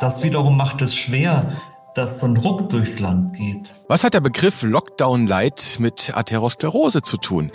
Das wiederum macht es schwer, dass so ein Druck durchs Land geht. Was hat der Begriff Lockdown Light mit Atherosklerose zu tun?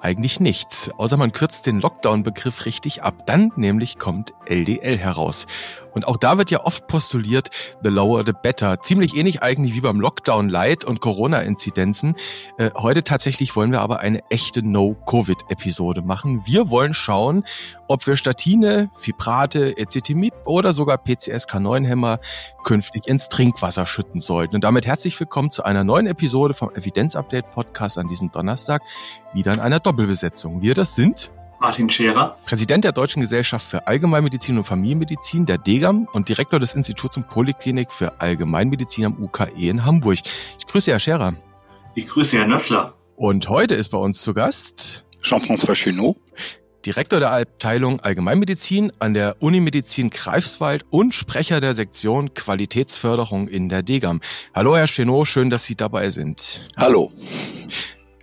Eigentlich nichts, außer man kürzt den Lockdown-Begriff richtig ab. Dann nämlich kommt LDL heraus. Und auch da wird ja oft postuliert, the lower the better. Ziemlich ähnlich eigentlich wie beim Lockdown Light und Corona-Inzidenzen. Äh, heute tatsächlich wollen wir aber eine echte No-Covid-Episode machen. Wir wollen schauen, ob wir Statine, Fibrate, Ezetimib oder sogar PCSK9-Hämmer künftig ins Trinkwasser schütten sollten. Und damit herzlich willkommen zu einer neuen Episode vom Evidenz-Update Podcast an diesem Donnerstag. Wieder in einer Doppelbesetzung. Wir das sind Martin Scherer. Präsident der Deutschen Gesellschaft für Allgemeinmedizin und Familienmedizin, der DEGAM und Direktor des Instituts und Poliklinik für Allgemeinmedizin am UKE in Hamburg. Ich grüße Herr Scherer. Ich grüße Herrn Nössler. Und heute ist bei uns zu Gast Jean-François Chenot. Direktor der Abteilung Allgemeinmedizin an der Unimedizin Greifswald und Sprecher der Sektion Qualitätsförderung in der DEGAM. Hallo Herr Chenot, schön, dass Sie dabei sind. Hallo.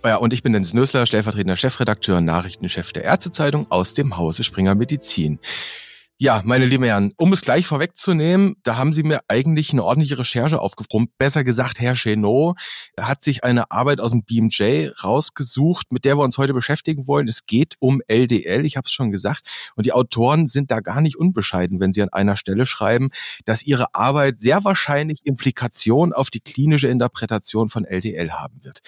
Ja, und ich bin Dennis Nössler, stellvertretender Chefredakteur und Nachrichtenchef der Ärztezeitung aus dem Hause Springer Medizin. Ja, meine lieben Herren, um es gleich vorwegzunehmen, da haben Sie mir eigentlich eine ordentliche Recherche aufgebrummt. Besser gesagt, Herr Chenot hat sich eine Arbeit aus dem BMJ rausgesucht, mit der wir uns heute beschäftigen wollen. Es geht um LDL, ich habe es schon gesagt. Und die Autoren sind da gar nicht unbescheiden, wenn sie an einer Stelle schreiben, dass ihre Arbeit sehr wahrscheinlich Implikationen auf die klinische Interpretation von LDL haben wird.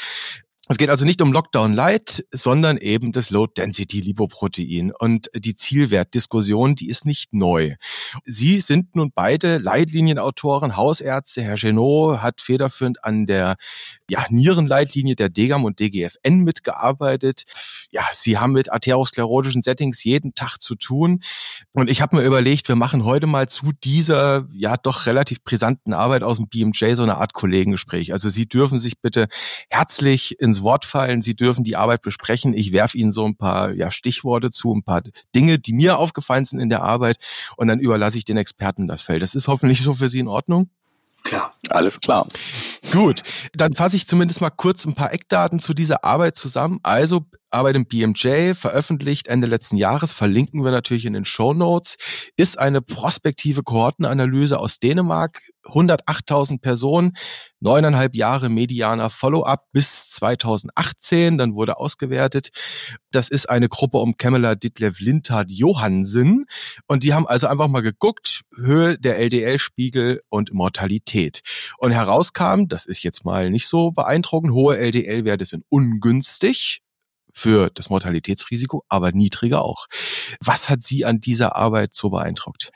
Es geht also nicht um Lockdown Light, sondern eben das Low Density Lipoprotein. Und die Zielwertdiskussion, die ist nicht neu. Sie sind nun beide Leitlinienautoren, Hausärzte. Herr Genot hat federführend an der ja, Nierenleitlinie der DGAM und DGFN mitgearbeitet. Ja, Sie haben mit arteriosklerotischen Settings jeden Tag zu tun. Und ich habe mir überlegt, wir machen heute mal zu dieser ja doch relativ brisanten Arbeit aus dem BMJ so eine Art Kollegengespräch. Also Sie dürfen sich bitte herzlich ins Wort fallen. Sie dürfen die Arbeit besprechen. Ich werfe Ihnen so ein paar ja, Stichworte zu, ein paar Dinge, die mir aufgefallen sind in der Arbeit. Und dann überlasse ich den Experten das Feld. Das ist hoffentlich so für Sie in Ordnung. Klar, alles klar. Gut, dann fasse ich zumindest mal kurz ein paar Eckdaten zu dieser Arbeit zusammen. Also Arbeit im BMJ, veröffentlicht Ende letzten Jahres, verlinken wir natürlich in den Show Notes, ist eine prospektive Kohortenanalyse aus Dänemark, 108.000 Personen, neuneinhalb Jahre medianer Follow-up bis 2018, dann wurde ausgewertet. Das ist eine Gruppe um Kamala Ditlev Lintard Johansen und die haben also einfach mal geguckt, Höhe der LDL-Spiegel und Mortalität. Und herauskam, das ist jetzt mal nicht so beeindruckend, hohe LDL-Werte sind ungünstig, für das Mortalitätsrisiko, aber niedriger auch. Was hat Sie an dieser Arbeit so beeindruckt?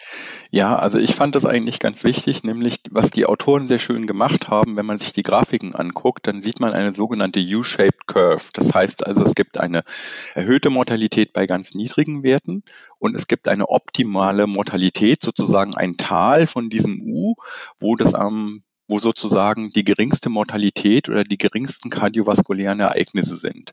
Ja, also ich fand das eigentlich ganz wichtig, nämlich was die Autoren sehr schön gemacht haben, wenn man sich die Grafiken anguckt, dann sieht man eine sogenannte U-shaped Curve. Das heißt also, es gibt eine erhöhte Mortalität bei ganz niedrigen Werten und es gibt eine optimale Mortalität, sozusagen ein Tal von diesem U, wo das am wo sozusagen die geringste Mortalität oder die geringsten kardiovaskulären Ereignisse sind.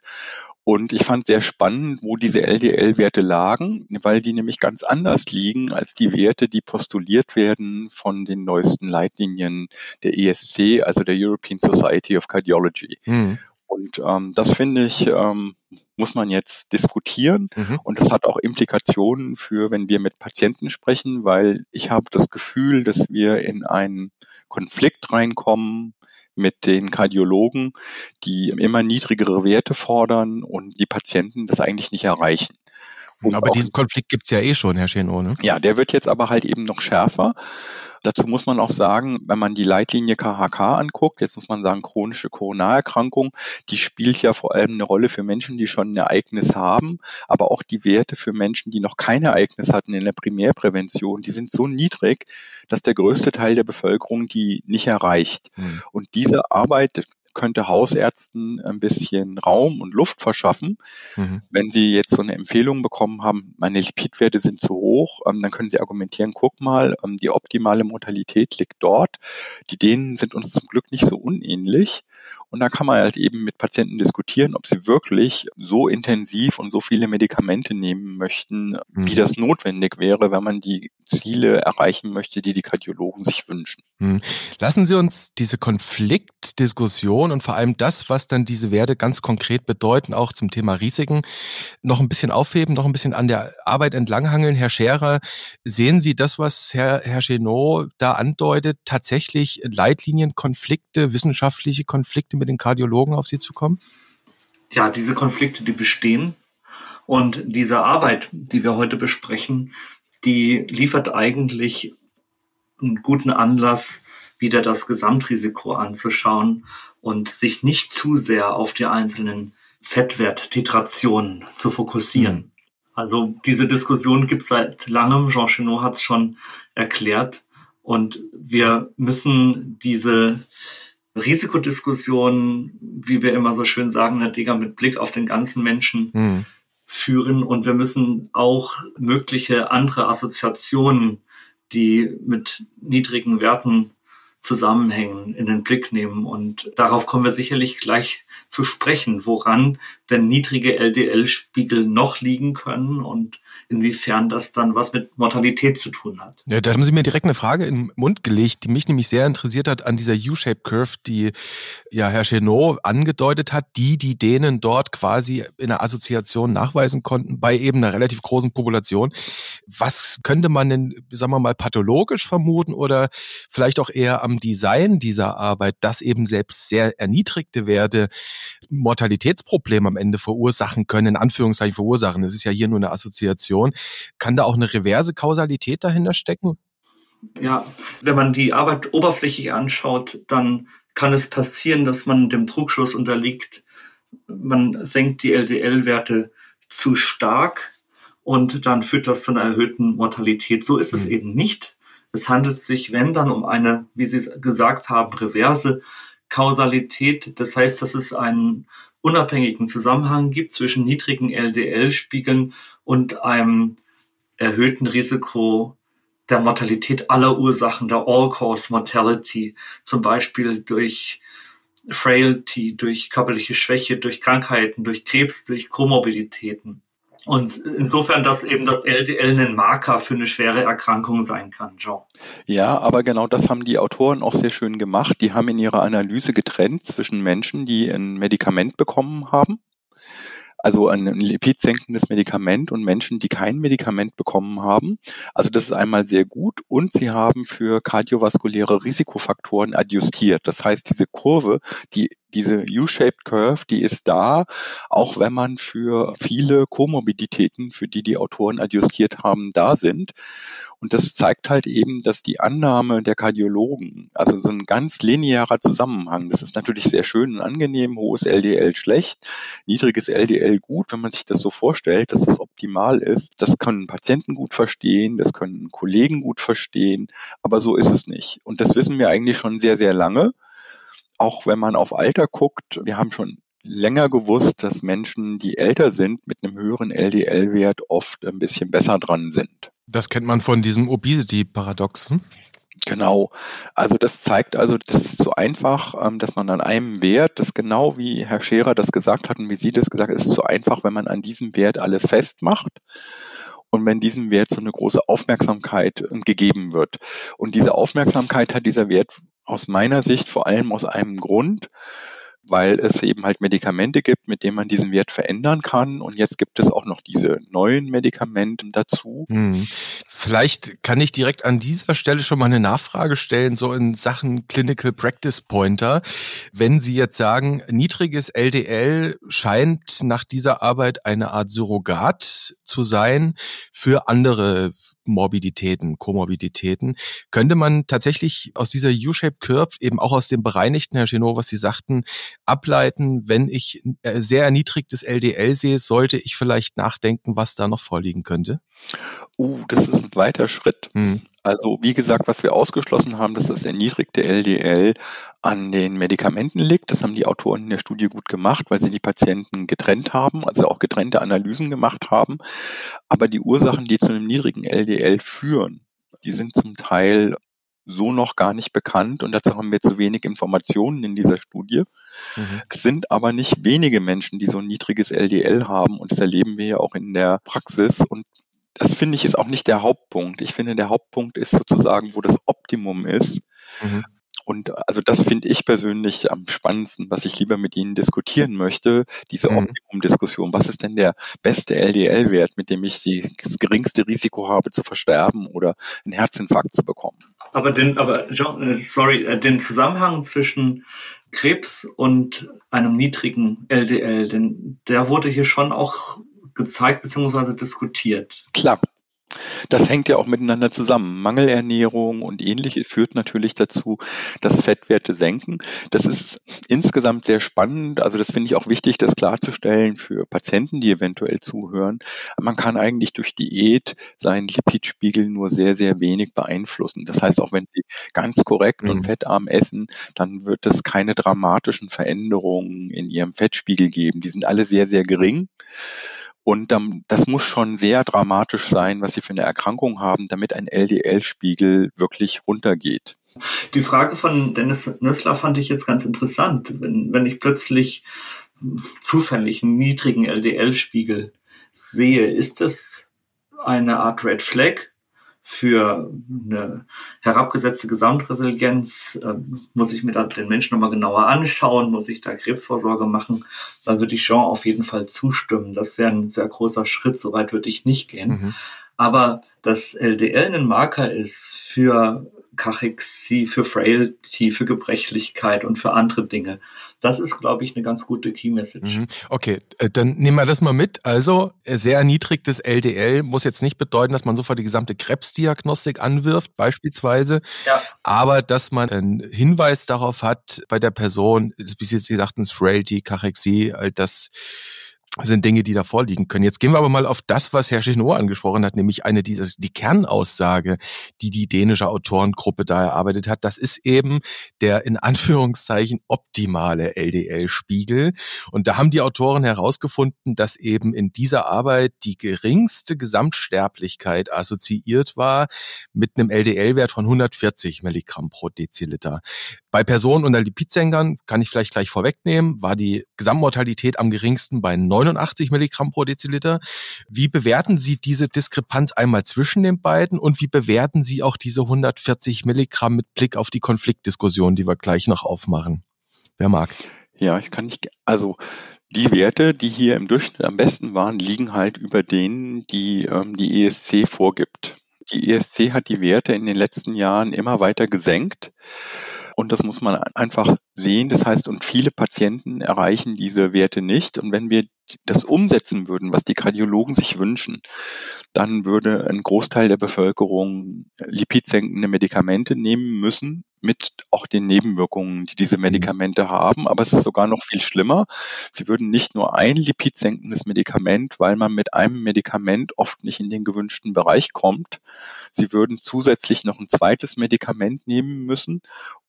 Und ich fand sehr spannend, wo diese LDL-Werte lagen, weil die nämlich ganz anders liegen als die Werte, die postuliert werden von den neuesten Leitlinien der ESC, also der European Society of Cardiology. Mhm. Und ähm, das finde ich, ähm, muss man jetzt diskutieren. Mhm. Und das hat auch Implikationen für, wenn wir mit Patienten sprechen, weil ich habe das Gefühl, dass wir in einen Konflikt reinkommen mit den Kardiologen, die immer niedrigere Werte fordern und die Patienten das eigentlich nicht erreichen. Aber diesen Konflikt gibt's ja eh schon, Herr Scheno, ne? Ja, der wird jetzt aber halt eben noch schärfer. Dazu muss man auch sagen, wenn man die Leitlinie KHK anguckt, jetzt muss man sagen, chronische Koronarerkrankung, die spielt ja vor allem eine Rolle für Menschen, die schon ein Ereignis haben, aber auch die Werte für Menschen, die noch kein Ereignis hatten in der Primärprävention, die sind so niedrig, dass der größte Teil der Bevölkerung die nicht erreicht. Mhm. Und diese Arbeit könnte Hausärzten ein bisschen Raum und Luft verschaffen. Mhm. Wenn sie jetzt so eine Empfehlung bekommen haben, meine Lipidwerte sind zu hoch, ähm, dann können sie argumentieren, guck mal, ähm, die optimale Mortalität liegt dort. Die Dänen sind uns zum Glück nicht so unähnlich. Und da kann man halt eben mit Patienten diskutieren, ob sie wirklich so intensiv und so viele Medikamente nehmen möchten, mhm. wie das notwendig wäre, wenn man die Ziele erreichen möchte, die die Kardiologen sich wünschen. Mhm. Lassen Sie uns diese Konfliktdiskussion Definition und vor allem das, was dann diese Werte ganz konkret bedeuten, auch zum Thema Risiken, noch ein bisschen aufheben, noch ein bisschen an der Arbeit entlanghangeln. Herr Scherer, sehen Sie das, was Herr, Herr Genot da andeutet, tatsächlich Leitlinienkonflikte, wissenschaftliche Konflikte mit den Kardiologen auf Sie zukommen? Ja, diese Konflikte, die bestehen. Und diese Arbeit, die wir heute besprechen, die liefert eigentlich einen guten Anlass, wieder das Gesamtrisiko anzuschauen und sich nicht zu sehr auf die einzelnen Fettwerttitrationen zu fokussieren. Mhm. Also diese Diskussion gibt es seit langem. Jean Chenot hat es schon erklärt. Und wir müssen diese Risikodiskussion, wie wir immer so schön sagen, Herr Deger, mit Blick auf den ganzen Menschen mhm. führen. Und wir müssen auch mögliche andere Assoziationen, die mit niedrigen Werten zusammenhängen, in den Blick nehmen. Und darauf kommen wir sicherlich gleich zu sprechen, woran denn niedrige LDL-Spiegel noch liegen können und inwiefern das dann was mit Mortalität zu tun hat. Ja, da haben Sie mir direkt eine Frage in den Mund gelegt, die mich nämlich sehr interessiert hat an dieser U-Shape Curve, die ja Herr Chenot angedeutet hat, die die denen dort quasi in einer Assoziation nachweisen konnten bei eben einer relativ großen Population. Was könnte man denn, sagen wir mal, pathologisch vermuten oder vielleicht auch eher am Design dieser Arbeit, dass eben selbst sehr erniedrigte Werte Mortalitätsprobleme am Ende verursachen können, in Anführungszeichen verursachen. Es ist ja hier nur eine Assoziation. Kann da auch eine reverse Kausalität dahinter stecken? Ja, wenn man die Arbeit oberflächlich anschaut, dann kann es passieren, dass man dem Trugschluss unterliegt. Man senkt die LDL-Werte zu stark und dann führt das zu einer erhöhten Mortalität. So ist es mhm. eben nicht. Es handelt sich, wenn dann, um eine, wie Sie es gesagt haben, reverse Kausalität. Das heißt, dass es einen unabhängigen Zusammenhang gibt zwischen niedrigen LDL-Spiegeln und einem erhöhten Risiko der Mortalität aller Ursachen, der All-Cause Mortality, zum Beispiel durch Frailty, durch körperliche Schwäche, durch Krankheiten, durch Krebs, durch Komorbiditäten. Und insofern, dass eben das LDL ein Marker für eine schwere Erkrankung sein kann, Joe. Ja, aber genau das haben die Autoren auch sehr schön gemacht. Die haben in ihrer Analyse getrennt zwischen Menschen, die ein Medikament bekommen haben, also ein lipidsenkendes Medikament und Menschen, die kein Medikament bekommen haben. Also das ist einmal sehr gut und sie haben für kardiovaskuläre Risikofaktoren adjustiert. Das heißt, diese Kurve, die diese U-shaped Curve, die ist da, auch wenn man für viele Komorbiditäten, für die die Autoren adjustiert haben, da sind. Und das zeigt halt eben, dass die Annahme der Kardiologen, also so ein ganz linearer Zusammenhang, das ist natürlich sehr schön und angenehm, hohes LDL schlecht, niedriges LDL gut, wenn man sich das so vorstellt, dass das optimal ist. Das können Patienten gut verstehen, das können Kollegen gut verstehen, aber so ist es nicht. Und das wissen wir eigentlich schon sehr, sehr lange auch wenn man auf Alter guckt, wir haben schon länger gewusst, dass Menschen, die älter sind, mit einem höheren LDL-Wert oft ein bisschen besser dran sind. Das kennt man von diesem Obesity-Paradoxen. Genau. Also das zeigt also, das ist so einfach, ähm, dass man an einem Wert, das genau wie Herr Scherer das gesagt hat und wie Sie das gesagt haben, ist so einfach, wenn man an diesem Wert alles festmacht und wenn diesem Wert so eine große Aufmerksamkeit ähm, gegeben wird. Und diese Aufmerksamkeit hat dieser Wert aus meiner Sicht vor allem aus einem Grund, weil es eben halt Medikamente gibt, mit denen man diesen Wert verändern kann. Und jetzt gibt es auch noch diese neuen Medikamente dazu. Hm. Vielleicht kann ich direkt an dieser Stelle schon mal eine Nachfrage stellen, so in Sachen Clinical Practice Pointer. Wenn Sie jetzt sagen, niedriges LDL scheint nach dieser Arbeit eine Art Surrogat zu sein für andere Morbiditäten, Komorbiditäten. Könnte man tatsächlich aus dieser U-Shaped Curve, eben auch aus dem bereinigten, Herr Genot, was Sie sagten, ableiten, wenn ich äh, sehr erniedrigtes LDL sehe, sollte ich vielleicht nachdenken, was da noch vorliegen könnte? Uh, das ist ein weiter Schritt. Hm. Also wie gesagt, was wir ausgeschlossen haben, dass das erniedrigte LDL an den Medikamenten liegt. Das haben die Autoren in der Studie gut gemacht, weil sie die Patienten getrennt haben, also auch getrennte Analysen gemacht haben. Aber die Ursachen, die zu einem niedrigen LDL führen, die sind zum Teil so noch gar nicht bekannt und dazu haben wir zu wenig Informationen in dieser Studie. Mhm. Es sind aber nicht wenige Menschen, die so ein niedriges LDL haben und das erleben wir ja auch in der Praxis und das finde ich ist auch nicht der Hauptpunkt. Ich finde, der Hauptpunkt ist sozusagen, wo das Optimum ist. Mhm. Und also das finde ich persönlich am spannendsten, was ich lieber mit Ihnen diskutieren möchte, diese mhm. Optimum-Diskussion. Was ist denn der beste LDL-Wert, mit dem ich das geringste Risiko habe zu versterben oder einen Herzinfarkt zu bekommen? Aber den, aber John, äh, sorry, äh, den Zusammenhang zwischen Krebs und einem niedrigen LDL, denn der wurde hier schon auch gezeigt bzw. diskutiert. Klar, das hängt ja auch miteinander zusammen. Mangelernährung und ähnliches führt natürlich dazu, dass Fettwerte senken. Das ist insgesamt sehr spannend. Also das finde ich auch wichtig, das klarzustellen für Patienten, die eventuell zuhören. Man kann eigentlich durch Diät seinen Lipidspiegel nur sehr, sehr wenig beeinflussen. Das heißt, auch wenn Sie ganz korrekt mhm. und fettarm essen, dann wird es keine dramatischen Veränderungen in Ihrem Fettspiegel geben. Die sind alle sehr, sehr gering. Und ähm, das muss schon sehr dramatisch sein, was sie für eine Erkrankung haben, damit ein LDL-Spiegel wirklich runtergeht. Die Frage von Dennis Nössler fand ich jetzt ganz interessant. Wenn, wenn ich plötzlich zufällig einen niedrigen LDL-Spiegel sehe, ist das eine Art Red Flag für eine herabgesetzte Gesamtresilienz ähm, muss ich mir da den Menschen nochmal genauer anschauen, muss ich da Krebsvorsorge machen, dann würde ich Jean auf jeden Fall zustimmen. Das wäre ein sehr großer Schritt, soweit würde ich nicht gehen. Mhm. Aber dass LDL ein Marker ist für Kachexie, für Frailty, für Gebrechlichkeit und für andere Dinge. Das ist, glaube ich, eine ganz gute Key Message. Mhm. Okay, äh, dann nehmen wir das mal mit. Also äh, sehr erniedrigtes LDL muss jetzt nicht bedeuten, dass man sofort die gesamte Krebsdiagnostik anwirft, beispielsweise. Ja. Aber dass man einen Hinweis darauf hat bei der Person, wie Sie jetzt sagten, Frailty, Kachexie, all das sind Dinge, die da vorliegen können. Jetzt gehen wir aber mal auf das, was Herr Chichenot angesprochen hat, nämlich eine dieses, die Kernaussage, die die dänische Autorengruppe da erarbeitet hat. Das ist eben der in Anführungszeichen optimale LDL-Spiegel. Und da haben die Autoren herausgefunden, dass eben in dieser Arbeit die geringste Gesamtsterblichkeit assoziiert war mit einem LDL-Wert von 140 Milligramm pro Deziliter. Bei Personen unter Lipidsenkern, kann ich vielleicht gleich vorwegnehmen, war die Gesamtmortalität am geringsten bei 89 Milligramm pro Deziliter. Wie bewerten Sie diese Diskrepanz einmal zwischen den beiden und wie bewerten Sie auch diese 140 Milligramm mit Blick auf die Konfliktdiskussion, die wir gleich noch aufmachen? Wer mag? Ja, ich kann nicht, also die Werte, die hier im Durchschnitt am besten waren, liegen halt über denen, die ähm, die ESC vorgibt. Die ESC hat die Werte in den letzten Jahren immer weiter gesenkt. Und das muss man einfach sehen. Das heißt, und viele Patienten erreichen diese Werte nicht. Und wenn wir das umsetzen würden, was die Kardiologen sich wünschen, dann würde ein Großteil der Bevölkerung lipidsenkende Medikamente nehmen müssen, mit auch den Nebenwirkungen, die diese mhm. Medikamente haben. Aber es ist sogar noch viel schlimmer. Sie würden nicht nur ein lipidsenkendes Medikament, weil man mit einem Medikament oft nicht in den gewünschten Bereich kommt. Sie würden zusätzlich noch ein zweites Medikament nehmen müssen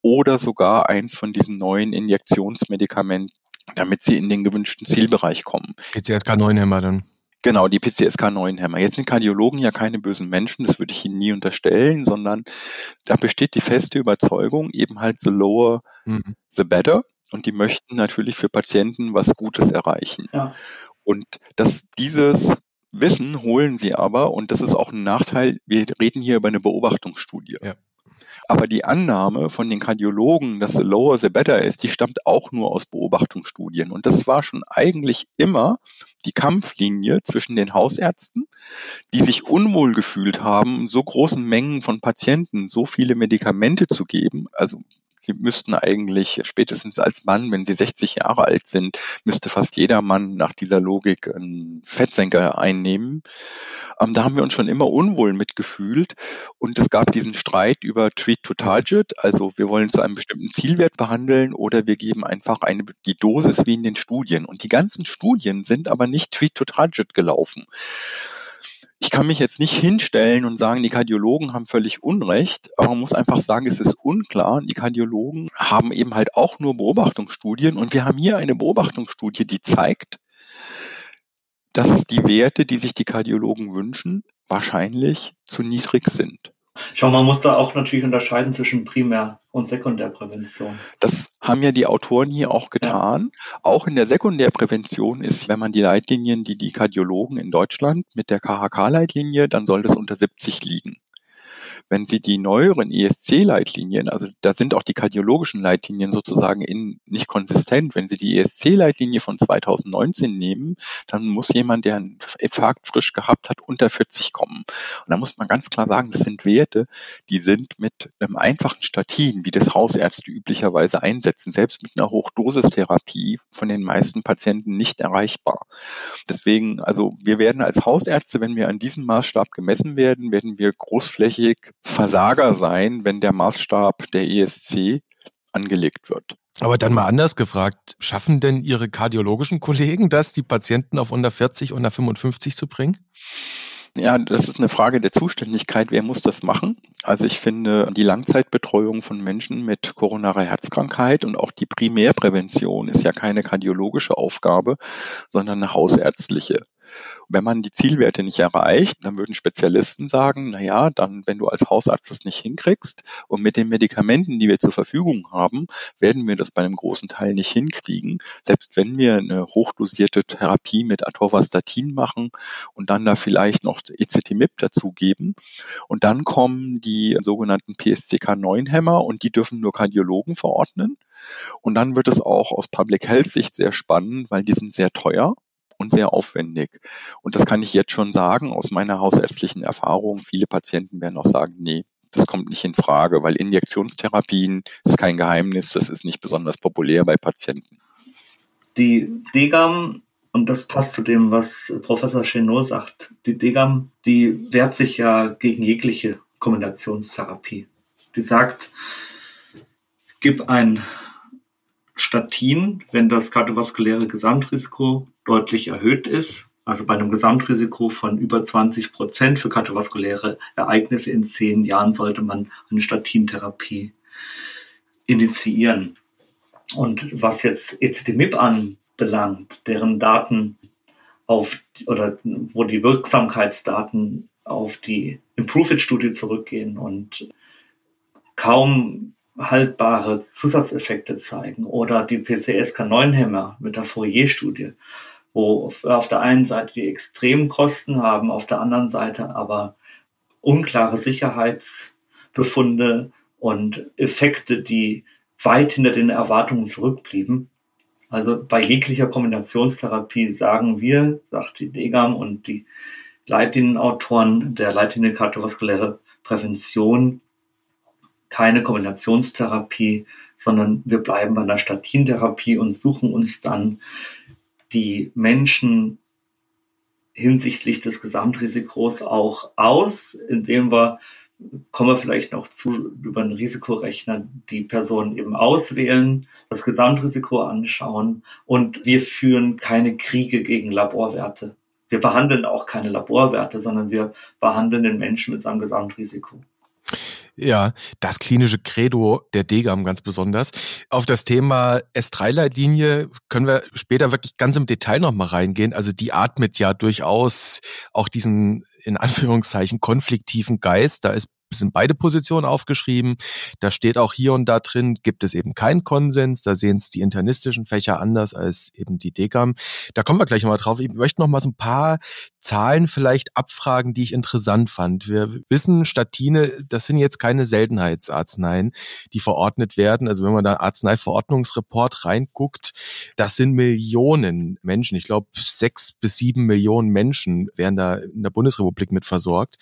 oder sogar eins von diesen neuen Injektionsmedikamenten, damit sie in den gewünschten Zielbereich kommen. PCSK9-Hämmer dann. Genau, die PCSK9-Hämmer. Jetzt sind Kardiologen ja keine bösen Menschen, das würde ich ihnen nie unterstellen, sondern da besteht die feste Überzeugung, eben halt the lower, mhm. the better. Und die möchten natürlich für Patienten was Gutes erreichen. Ja. Und dass dieses Wissen holen sie aber, und das ist auch ein Nachteil, wir reden hier über eine Beobachtungsstudie. Ja. Aber die Annahme von den Kardiologen, dass the lower the better ist, die stammt auch nur aus Beobachtungsstudien. Und das war schon eigentlich immer die Kampflinie zwischen den Hausärzten, die sich unwohl gefühlt haben, so großen Mengen von Patienten so viele Medikamente zu geben. Also Sie müssten eigentlich spätestens als Mann, wenn sie 60 Jahre alt sind, müsste fast jeder Mann nach dieser Logik einen Fettsenker einnehmen. Ähm, da haben wir uns schon immer unwohl mitgefühlt. Und es gab diesen Streit über Treat to Target. Also wir wollen zu einem bestimmten Zielwert behandeln oder wir geben einfach eine, die Dosis wie in den Studien. Und die ganzen Studien sind aber nicht Treat to Target gelaufen ich kann mich jetzt nicht hinstellen und sagen, die Kardiologen haben völlig Unrecht, aber man muss einfach sagen, es ist unklar. Die Kardiologen haben eben halt auch nur Beobachtungsstudien und wir haben hier eine Beobachtungsstudie, die zeigt, dass die Werte, die sich die Kardiologen wünschen, wahrscheinlich zu niedrig sind. Schau, man muss da auch natürlich unterscheiden zwischen Primär- und Sekundärprävention. Das haben ja die Autoren hier auch getan. Ja. Auch in der Sekundärprävention ist, wenn man die Leitlinien, die die Kardiologen in Deutschland mit der KHK-Leitlinie, dann soll das unter 70 liegen. Wenn Sie die neueren ESC-Leitlinien, also da sind auch die kardiologischen Leitlinien sozusagen in, nicht konsistent. Wenn Sie die ESC-Leitlinie von 2019 nehmen, dann muss jemand, der einen Infarkt frisch gehabt hat, unter 40 kommen. Und da muss man ganz klar sagen, das sind Werte, die sind mit einem einfachen Statin, wie das Hausärzte üblicherweise einsetzen, selbst mit einer Hochdosistherapie von den meisten Patienten nicht erreichbar. Deswegen, also wir werden als Hausärzte, wenn wir an diesem Maßstab gemessen werden, werden wir großflächig Versager sein, wenn der Maßstab der ESC angelegt wird. Aber dann mal anders gefragt, schaffen denn Ihre kardiologischen Kollegen das, die Patienten auf unter 40, unter 55 zu bringen? Ja, das ist eine Frage der Zuständigkeit. Wer muss das machen? Also ich finde, die Langzeitbetreuung von Menschen mit koronarer Herzkrankheit und auch die Primärprävention ist ja keine kardiologische Aufgabe, sondern eine hausärztliche. Wenn man die Zielwerte nicht erreicht, dann würden Spezialisten sagen, na ja, dann, wenn du als Hausarzt das nicht hinkriegst und mit den Medikamenten, die wir zur Verfügung haben, werden wir das bei einem großen Teil nicht hinkriegen. Selbst wenn wir eine hochdosierte Therapie mit Atorvastatin machen und dann da vielleicht noch ECTMIP dazugeben. Und dann kommen die sogenannten PSCK9-Hämmer und die dürfen nur Kardiologen verordnen. Und dann wird es auch aus Public Health Sicht sehr spannend, weil die sind sehr teuer und sehr aufwendig. Und das kann ich jetzt schon sagen aus meiner hausärztlichen Erfahrung. Viele Patienten werden auch sagen, nee, das kommt nicht in Frage, weil Injektionstherapien ist kein Geheimnis, das ist nicht besonders populär bei Patienten. Die DGAM, und das passt zu dem, was Professor Chenot sagt, die DGAM, die wehrt sich ja gegen jegliche Kombinationstherapie. Die sagt, gib ein Statin, wenn das kardiovaskuläre Gesamtrisiko deutlich erhöht ist, also bei einem Gesamtrisiko von über 20 Prozent für kardiovaskuläre Ereignisse in zehn Jahren sollte man eine Statintherapie initiieren. Und was jetzt ECTMIP anbelangt, deren Daten auf oder wo die Wirksamkeitsdaten auf die Improve-It-Studie zurückgehen und kaum haltbare Zusatzeffekte zeigen oder die PCSK9-Hämmer mit der Fourier-Studie, wo auf der einen Seite die extremen Kosten haben, auf der anderen Seite aber unklare Sicherheitsbefunde und Effekte, die weit hinter den Erwartungen zurückblieben. Also bei jeglicher Kombinationstherapie sagen wir, sagt die Degam und die Leitlinienautoren der Leitlinie kardiovaskuläre Prävention, keine Kombinationstherapie, sondern wir bleiben bei einer Statintherapie und suchen uns dann die Menschen hinsichtlich des Gesamtrisikos auch aus, indem wir, kommen wir vielleicht noch zu, über einen Risikorechner die Personen eben auswählen, das Gesamtrisiko anschauen und wir führen keine Kriege gegen Laborwerte. Wir behandeln auch keine Laborwerte, sondern wir behandeln den Menschen mit seinem Gesamtrisiko. Ja, das klinische Credo der Degam ganz besonders. Auf das Thema S3-Leitlinie können wir später wirklich ganz im Detail nochmal reingehen. Also die atmet ja durchaus auch diesen in Anführungszeichen konfliktiven Geist. Da ist sind beide Positionen aufgeschrieben. Da steht auch hier und da drin, gibt es eben keinen Konsens. Da sehen es die internistischen Fächer anders als eben die Dekam. Da kommen wir gleich nochmal drauf. Ich möchte noch mal so ein paar Zahlen vielleicht abfragen, die ich interessant fand. Wir wissen, Statine, das sind jetzt keine Seltenheitsarzneien, die verordnet werden. Also wenn man da Arzneiverordnungsreport reinguckt, das sind Millionen Menschen. Ich glaube, sechs bis sieben Millionen Menschen werden da in der Bundesrepublik mit versorgt,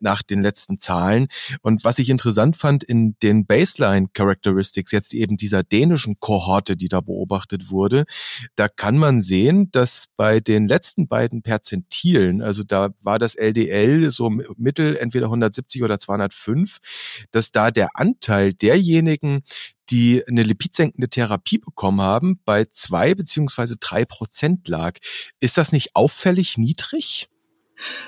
nach den letzten Zahlen. Und was ich interessant fand in den Baseline Characteristics, jetzt eben dieser dänischen Kohorte, die da beobachtet wurde, da kann man sehen, dass bei den letzten beiden Perzentilen, also da war das LDL so mittel entweder 170 oder 205, dass da der Anteil derjenigen, die eine lipidsenkende Therapie bekommen haben, bei zwei beziehungsweise drei Prozent lag. Ist das nicht auffällig niedrig?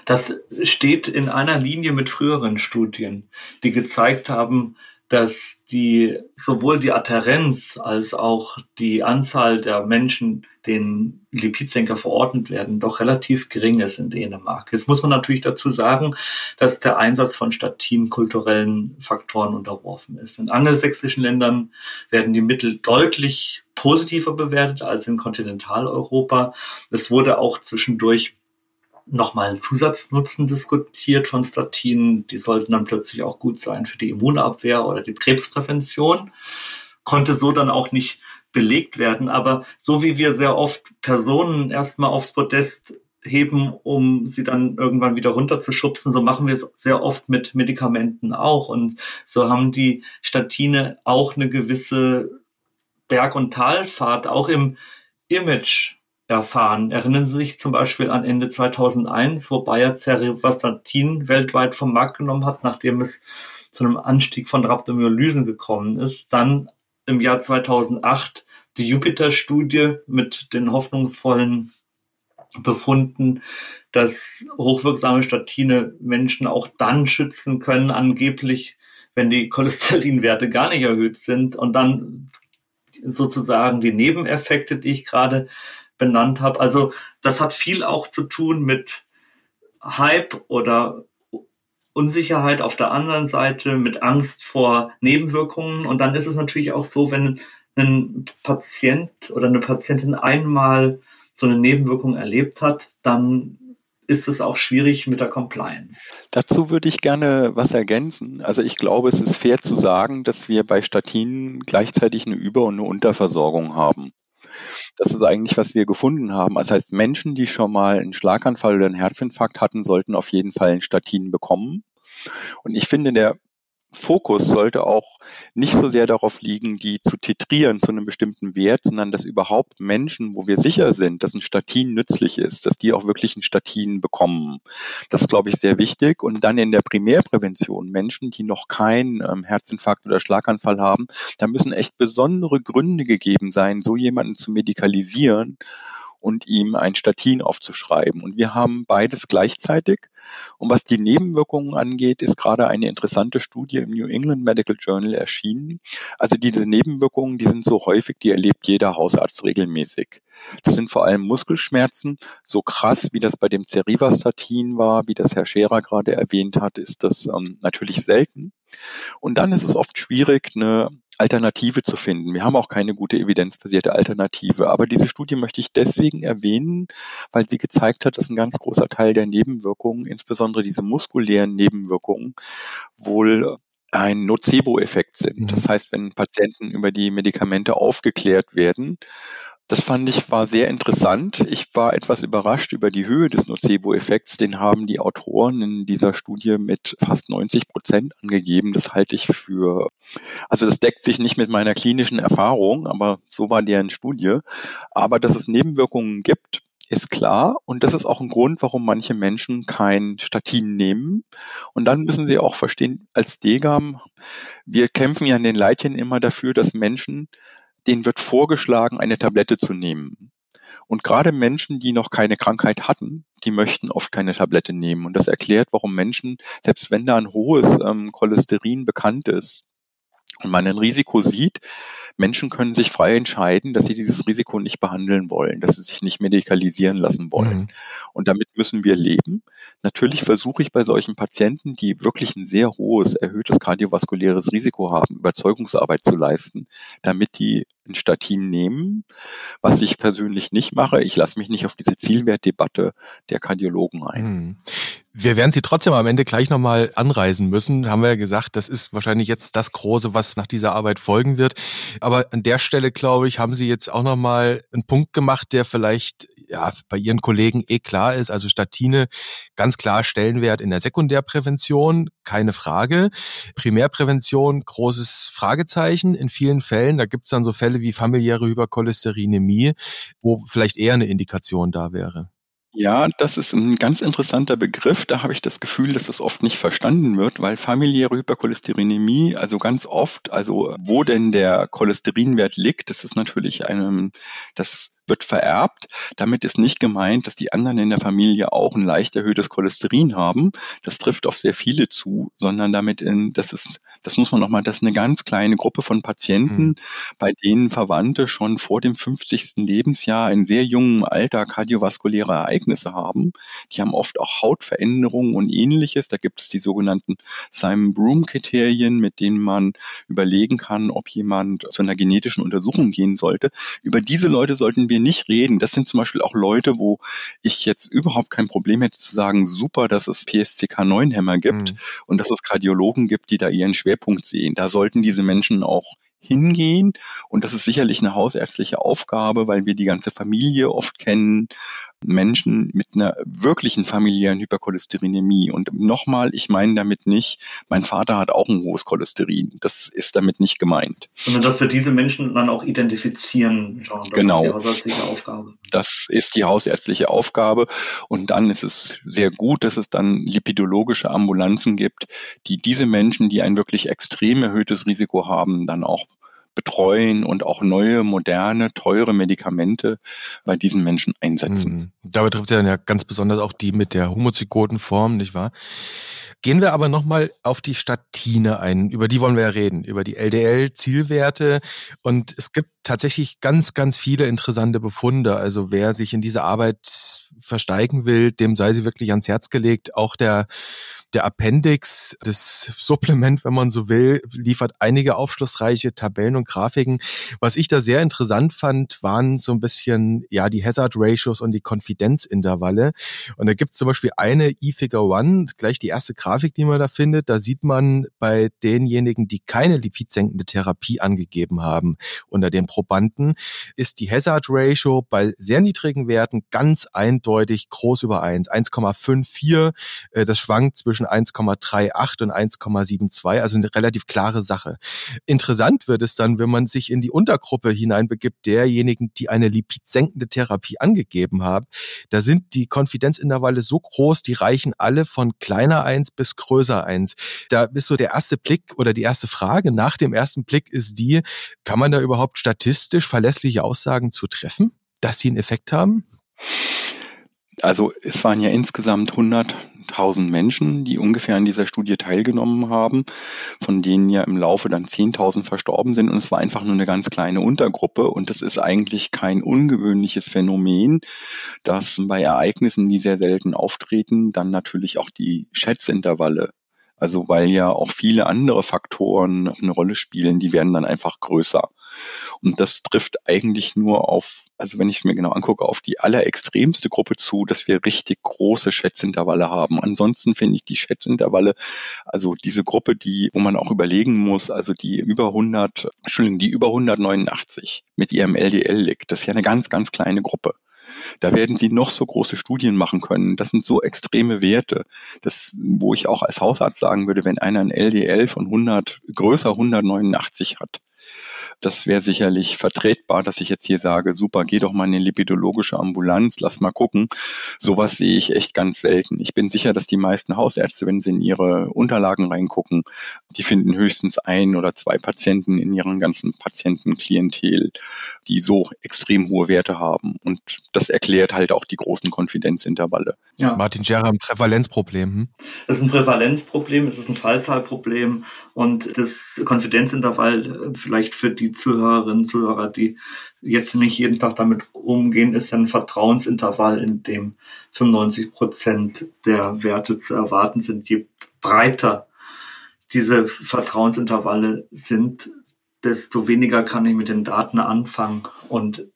Das steht in einer Linie mit früheren Studien, die gezeigt haben, dass die sowohl die Adherenz als auch die Anzahl der Menschen, denen Lipidsenker verordnet werden, doch relativ gering ist in Dänemark. Jetzt muss man natürlich dazu sagen, dass der Einsatz von Statin kulturellen Faktoren unterworfen ist. In angelsächsischen Ländern werden die Mittel deutlich positiver bewertet als in Kontinentaleuropa. Es wurde auch zwischendurch nochmal einen Zusatznutzen diskutiert von Statinen. Die sollten dann plötzlich auch gut sein für die Immunabwehr oder die Krebsprävention. Konnte so dann auch nicht belegt werden. Aber so wie wir sehr oft Personen erstmal aufs Podest heben, um sie dann irgendwann wieder runterzuschubsen. So machen wir es sehr oft mit Medikamenten auch. Und so haben die Statine auch eine gewisse Berg- und Talfahrt, auch im Image erfahren. Erinnern Sie sich zum Beispiel an Ende 2001, wo Bayer Cerebrastatin weltweit vom Markt genommen hat, nachdem es zu einem Anstieg von Rhabdomyolysen gekommen ist. Dann im Jahr 2008 die Jupiter-Studie mit den hoffnungsvollen befunden, dass hochwirksame Statine Menschen auch dann schützen können, angeblich, wenn die Cholesterinwerte gar nicht erhöht sind und dann sozusagen die Nebeneffekte, die ich gerade benannt habe. Also das hat viel auch zu tun mit Hype oder Unsicherheit auf der anderen Seite, mit Angst vor Nebenwirkungen. Und dann ist es natürlich auch so, wenn ein Patient oder eine Patientin einmal so eine Nebenwirkung erlebt hat, dann ist es auch schwierig mit der Compliance. Dazu würde ich gerne was ergänzen. Also ich glaube, es ist fair zu sagen, dass wir bei Statinen gleichzeitig eine Über- und eine Unterversorgung haben. Das ist eigentlich, was wir gefunden haben. Das heißt, Menschen, die schon mal einen Schlaganfall oder einen Herzinfarkt hatten, sollten auf jeden Fall ein Statin bekommen. Und ich finde, der Fokus sollte auch nicht so sehr darauf liegen, die zu titrieren zu einem bestimmten Wert, sondern dass überhaupt Menschen, wo wir sicher sind, dass ein Statin nützlich ist, dass die auch wirklich ein Statin bekommen. Das ist, glaube ich, sehr wichtig. Und dann in der Primärprävention, Menschen, die noch keinen ähm, Herzinfarkt oder Schlaganfall haben, da müssen echt besondere Gründe gegeben sein, so jemanden zu medikalisieren und ihm ein Statin aufzuschreiben. Und wir haben beides gleichzeitig. Und was die Nebenwirkungen angeht, ist gerade eine interessante Studie im New England Medical Journal erschienen. Also diese Nebenwirkungen, die sind so häufig, die erlebt jeder Hausarzt regelmäßig. Das sind vor allem Muskelschmerzen. So krass, wie das bei dem Cerivastatin war, wie das Herr Scherer gerade erwähnt hat, ist das ähm, natürlich selten. Und dann ist es oft schwierig, eine Alternative zu finden. Wir haben auch keine gute evidenzbasierte Alternative. Aber diese Studie möchte ich deswegen erwähnen, weil sie gezeigt hat, dass ein ganz großer Teil der Nebenwirkungen, insbesondere diese muskulären Nebenwirkungen, wohl ein Nocebo-Effekt sind. Mhm. Das heißt, wenn Patienten über die Medikamente aufgeklärt werden, das fand ich war sehr interessant. Ich war etwas überrascht über die Höhe des Nocebo-Effekts. Den haben die Autoren in dieser Studie mit fast 90 Prozent angegeben. Das halte ich für, also das deckt sich nicht mit meiner klinischen Erfahrung, aber so war deren Studie. Aber dass es Nebenwirkungen gibt, ist klar. Und das ist auch ein Grund, warum manche Menschen kein Statin nehmen. Und dann müssen sie auch verstehen, als Degam, wir kämpfen ja in den Leitchen immer dafür, dass Menschen denen wird vorgeschlagen, eine Tablette zu nehmen. Und gerade Menschen, die noch keine Krankheit hatten, die möchten oft keine Tablette nehmen. Und das erklärt, warum Menschen, selbst wenn da ein hohes ähm, Cholesterin bekannt ist, und man ein Risiko sieht, Menschen können sich frei entscheiden, dass sie dieses Risiko nicht behandeln wollen, dass sie sich nicht medikalisieren lassen wollen. Mhm. Und damit müssen wir leben. Natürlich versuche ich bei solchen Patienten, die wirklich ein sehr hohes, erhöhtes kardiovaskuläres Risiko haben, Überzeugungsarbeit zu leisten, damit die ein Statin nehmen, was ich persönlich nicht mache. Ich lasse mich nicht auf diese Zielwertdebatte der Kardiologen ein. Mhm. Wir werden Sie trotzdem am Ende gleich nochmal anreisen müssen. Haben wir ja gesagt, das ist wahrscheinlich jetzt das Große, was nach dieser Arbeit folgen wird. Aber an der Stelle, glaube ich, haben Sie jetzt auch nochmal einen Punkt gemacht, der vielleicht ja, bei Ihren Kollegen eh klar ist. Also Statine, ganz klar Stellenwert in der Sekundärprävention, keine Frage. Primärprävention, großes Fragezeichen in vielen Fällen. Da gibt es dann so Fälle wie familiäre Hypercholesterinämie, wo vielleicht eher eine Indikation da wäre. Ja, das ist ein ganz interessanter Begriff. Da habe ich das Gefühl, dass das oft nicht verstanden wird, weil familiäre Hypercholesterinämie, also ganz oft, also wo denn der Cholesterinwert liegt, das ist natürlich einem, das wird vererbt. Damit ist nicht gemeint, dass die anderen in der Familie auch ein leicht erhöhtes Cholesterin haben. Das trifft auf sehr viele zu, sondern damit in, das ist, das muss man nochmal, das ist eine ganz kleine Gruppe von Patienten, mhm. bei denen Verwandte schon vor dem 50. Lebensjahr in sehr jungem Alter kardiovaskuläre Ereignisse haben. Die haben oft auch Hautveränderungen und ähnliches. Da gibt es die sogenannten Simon-Broom-Kriterien, mit denen man überlegen kann, ob jemand zu einer genetischen Untersuchung gehen sollte. Über diese Leute sollten wir wir nicht reden, das sind zum Beispiel auch Leute, wo ich jetzt überhaupt kein Problem hätte zu sagen, super, dass es PSCK9-Hämmer gibt mhm. und dass es Kardiologen gibt, die da ihren Schwerpunkt sehen. Da sollten diese Menschen auch hingehen. Und das ist sicherlich eine hausärztliche Aufgabe, weil wir die ganze Familie oft kennen. Menschen mit einer wirklichen familiären Hypercholesterinämie. Und nochmal, ich meine damit nicht, mein Vater hat auch ein hohes Cholesterin. Das ist damit nicht gemeint. Sondern dass wir diese Menschen dann auch identifizieren. Das genau. ist die hausärztliche Aufgabe. Das ist die hausärztliche Aufgabe. Und dann ist es sehr gut, dass es dann lipidologische Ambulanzen gibt, die diese Menschen, die ein wirklich extrem erhöhtes Risiko haben, dann auch betreuen und auch neue, moderne, teure Medikamente bei diesen Menschen einsetzen. Mhm. Da betrifft es ja ganz besonders auch die mit der Homozygotenform, nicht wahr? Gehen wir aber nochmal auf die Statine ein. Über die wollen wir ja reden, über die LDL-Zielwerte. Und es gibt tatsächlich ganz, ganz viele interessante Befunde. Also wer sich in diese Arbeit versteigen will, dem sei sie wirklich ans Herz gelegt. Auch der der Appendix, das Supplement, wenn man so will, liefert einige aufschlussreiche Tabellen und Grafiken. Was ich da sehr interessant fand, waren so ein bisschen ja die Hazard Ratios und die Konfidenzintervalle. Und da gibt es zum Beispiel eine E-Figure One, gleich die erste Grafik, die man da findet. Da sieht man bei denjenigen, die keine lipidsenkende Therapie angegeben haben, unter den Probanden, ist die Hazard Ratio bei sehr niedrigen Werten ganz eindeutig groß über 1, 1,54. Äh, das schwankt zwischen zwischen 1,38 und 1,72, also eine relativ klare Sache. Interessant wird es dann, wenn man sich in die Untergruppe hineinbegibt, derjenigen, die eine lipidsenkende Therapie angegeben haben. Da sind die Konfidenzintervalle so groß, die reichen alle von kleiner 1 bis größer 1. Da ist so der erste Blick oder die erste Frage nach dem ersten Blick ist die, kann man da überhaupt statistisch verlässliche Aussagen zu treffen, dass sie einen Effekt haben? Also es waren ja insgesamt 100.000 Menschen, die ungefähr an dieser Studie teilgenommen haben, von denen ja im Laufe dann 10.000 verstorben sind. Und es war einfach nur eine ganz kleine Untergruppe. Und das ist eigentlich kein ungewöhnliches Phänomen, dass bei Ereignissen, die sehr selten auftreten, dann natürlich auch die Schätzintervalle also weil ja auch viele andere Faktoren eine Rolle spielen, die werden dann einfach größer. Und das trifft eigentlich nur auf, also wenn ich es mir genau angucke, auf die allerextremste Gruppe zu, dass wir richtig große Schätzintervalle haben. Ansonsten finde ich die Schätzintervalle, also diese Gruppe, die, wo man auch überlegen muss, also die über 100, Entschuldigung, die über 189 mit ihrem LDL liegt, das ist ja eine ganz, ganz kleine Gruppe. Da werden sie noch so große Studien machen können. Das sind so extreme Werte, das, wo ich auch als Hausarzt sagen würde, wenn einer ein LDL von 100, größer 189 hat, das wäre sicherlich vertretbar, dass ich jetzt hier sage, super, geh doch mal in eine lipidologische Ambulanz, lass mal gucken. Sowas sehe ich echt ganz selten. Ich bin sicher, dass die meisten Hausärzte, wenn sie in ihre Unterlagen reingucken, die finden höchstens ein oder zwei Patienten in ihren ganzen Patientenklientel, die so extrem hohe Werte haben. Und das erklärt halt auch die großen Konfidenzintervalle. Ja. Martin Scherer, ein Prävalenzproblem. Hm? Es ist ein Prävalenzproblem, es ist ein Fallzahlproblem und das Konfidenzintervall vielleicht für die Zuhörerinnen und Zuhörer, die jetzt nicht jeden Tag damit umgehen, ist ein Vertrauensintervall, in dem 95 Prozent der Werte zu erwarten sind. Je breiter diese Vertrauensintervalle sind, desto weniger kann ich mit den Daten anfangen. Und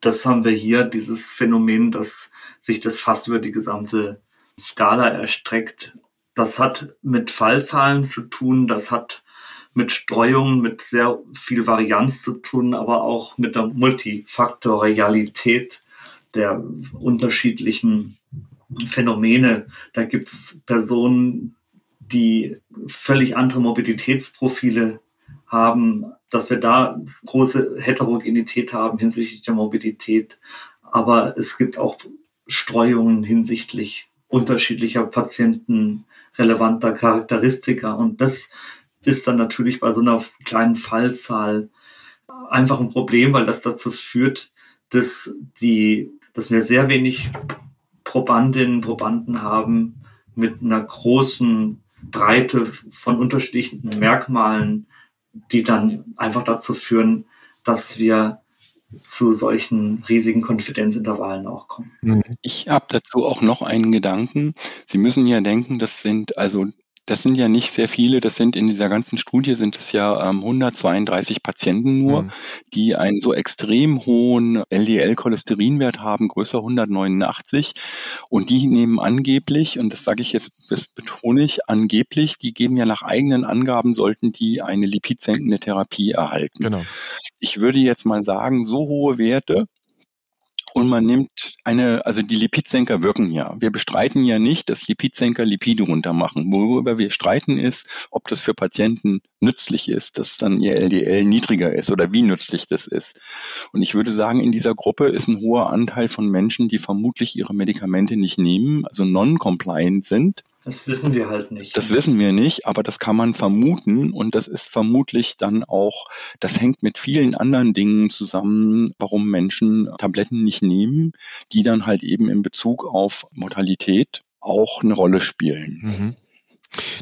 das haben wir hier, dieses Phänomen, dass sich das fast über die gesamte Skala erstreckt. Das hat mit Fallzahlen zu tun, das hat mit Streuung, mit sehr viel Varianz zu tun, aber auch mit der Multifaktorialität der unterschiedlichen Phänomene. Da gibt's Personen, die völlig andere Mobilitätsprofile haben, dass wir da große Heterogenität haben hinsichtlich der Mobilität. Aber es gibt auch Streuungen hinsichtlich unterschiedlicher Patienten relevanter Charakteristika. Und das ist dann natürlich bei so einer kleinen Fallzahl einfach ein Problem, weil das dazu führt, dass die, dass wir sehr wenig Probandinnen, Probanden haben mit einer großen Breite von unterschiedlichen Merkmalen, die dann einfach dazu führen, dass wir zu solchen riesigen Konfidenzintervallen auch kommen. Ich habe dazu auch noch einen Gedanken. Sie müssen ja denken, das sind also Das sind ja nicht sehr viele. Das sind in dieser ganzen Studie sind es ja ähm, 132 Patienten nur, mhm. die einen so extrem hohen LDL-Cholesterinwert haben, größer 189. Und die nehmen angeblich, und das sage ich jetzt, das betone ich, angeblich, die geben ja nach eigenen Angaben, sollten die eine lipidsenkende Therapie erhalten. Genau. Ich würde jetzt mal sagen, so hohe Werte und man nimmt eine, also die Lipidsenker wirken ja. Wir bestreiten ja nicht, dass Lipidsenker Lipide runtermachen. Worüber wir streiten ist, ob das für Patienten nützlich ist, dass dann ihr LDL niedriger ist oder wie nützlich das ist. Und ich würde sagen, in dieser Gruppe ist ein hoher Anteil von Menschen, die vermutlich ihre Medikamente nicht nehmen, also non-compliant sind das wissen wir halt nicht. Das wissen wir nicht, aber das kann man vermuten und das ist vermutlich dann auch, das hängt mit vielen anderen Dingen zusammen, warum Menschen Tabletten nicht nehmen, die dann halt eben in Bezug auf Mortalität auch eine Rolle spielen. Mhm.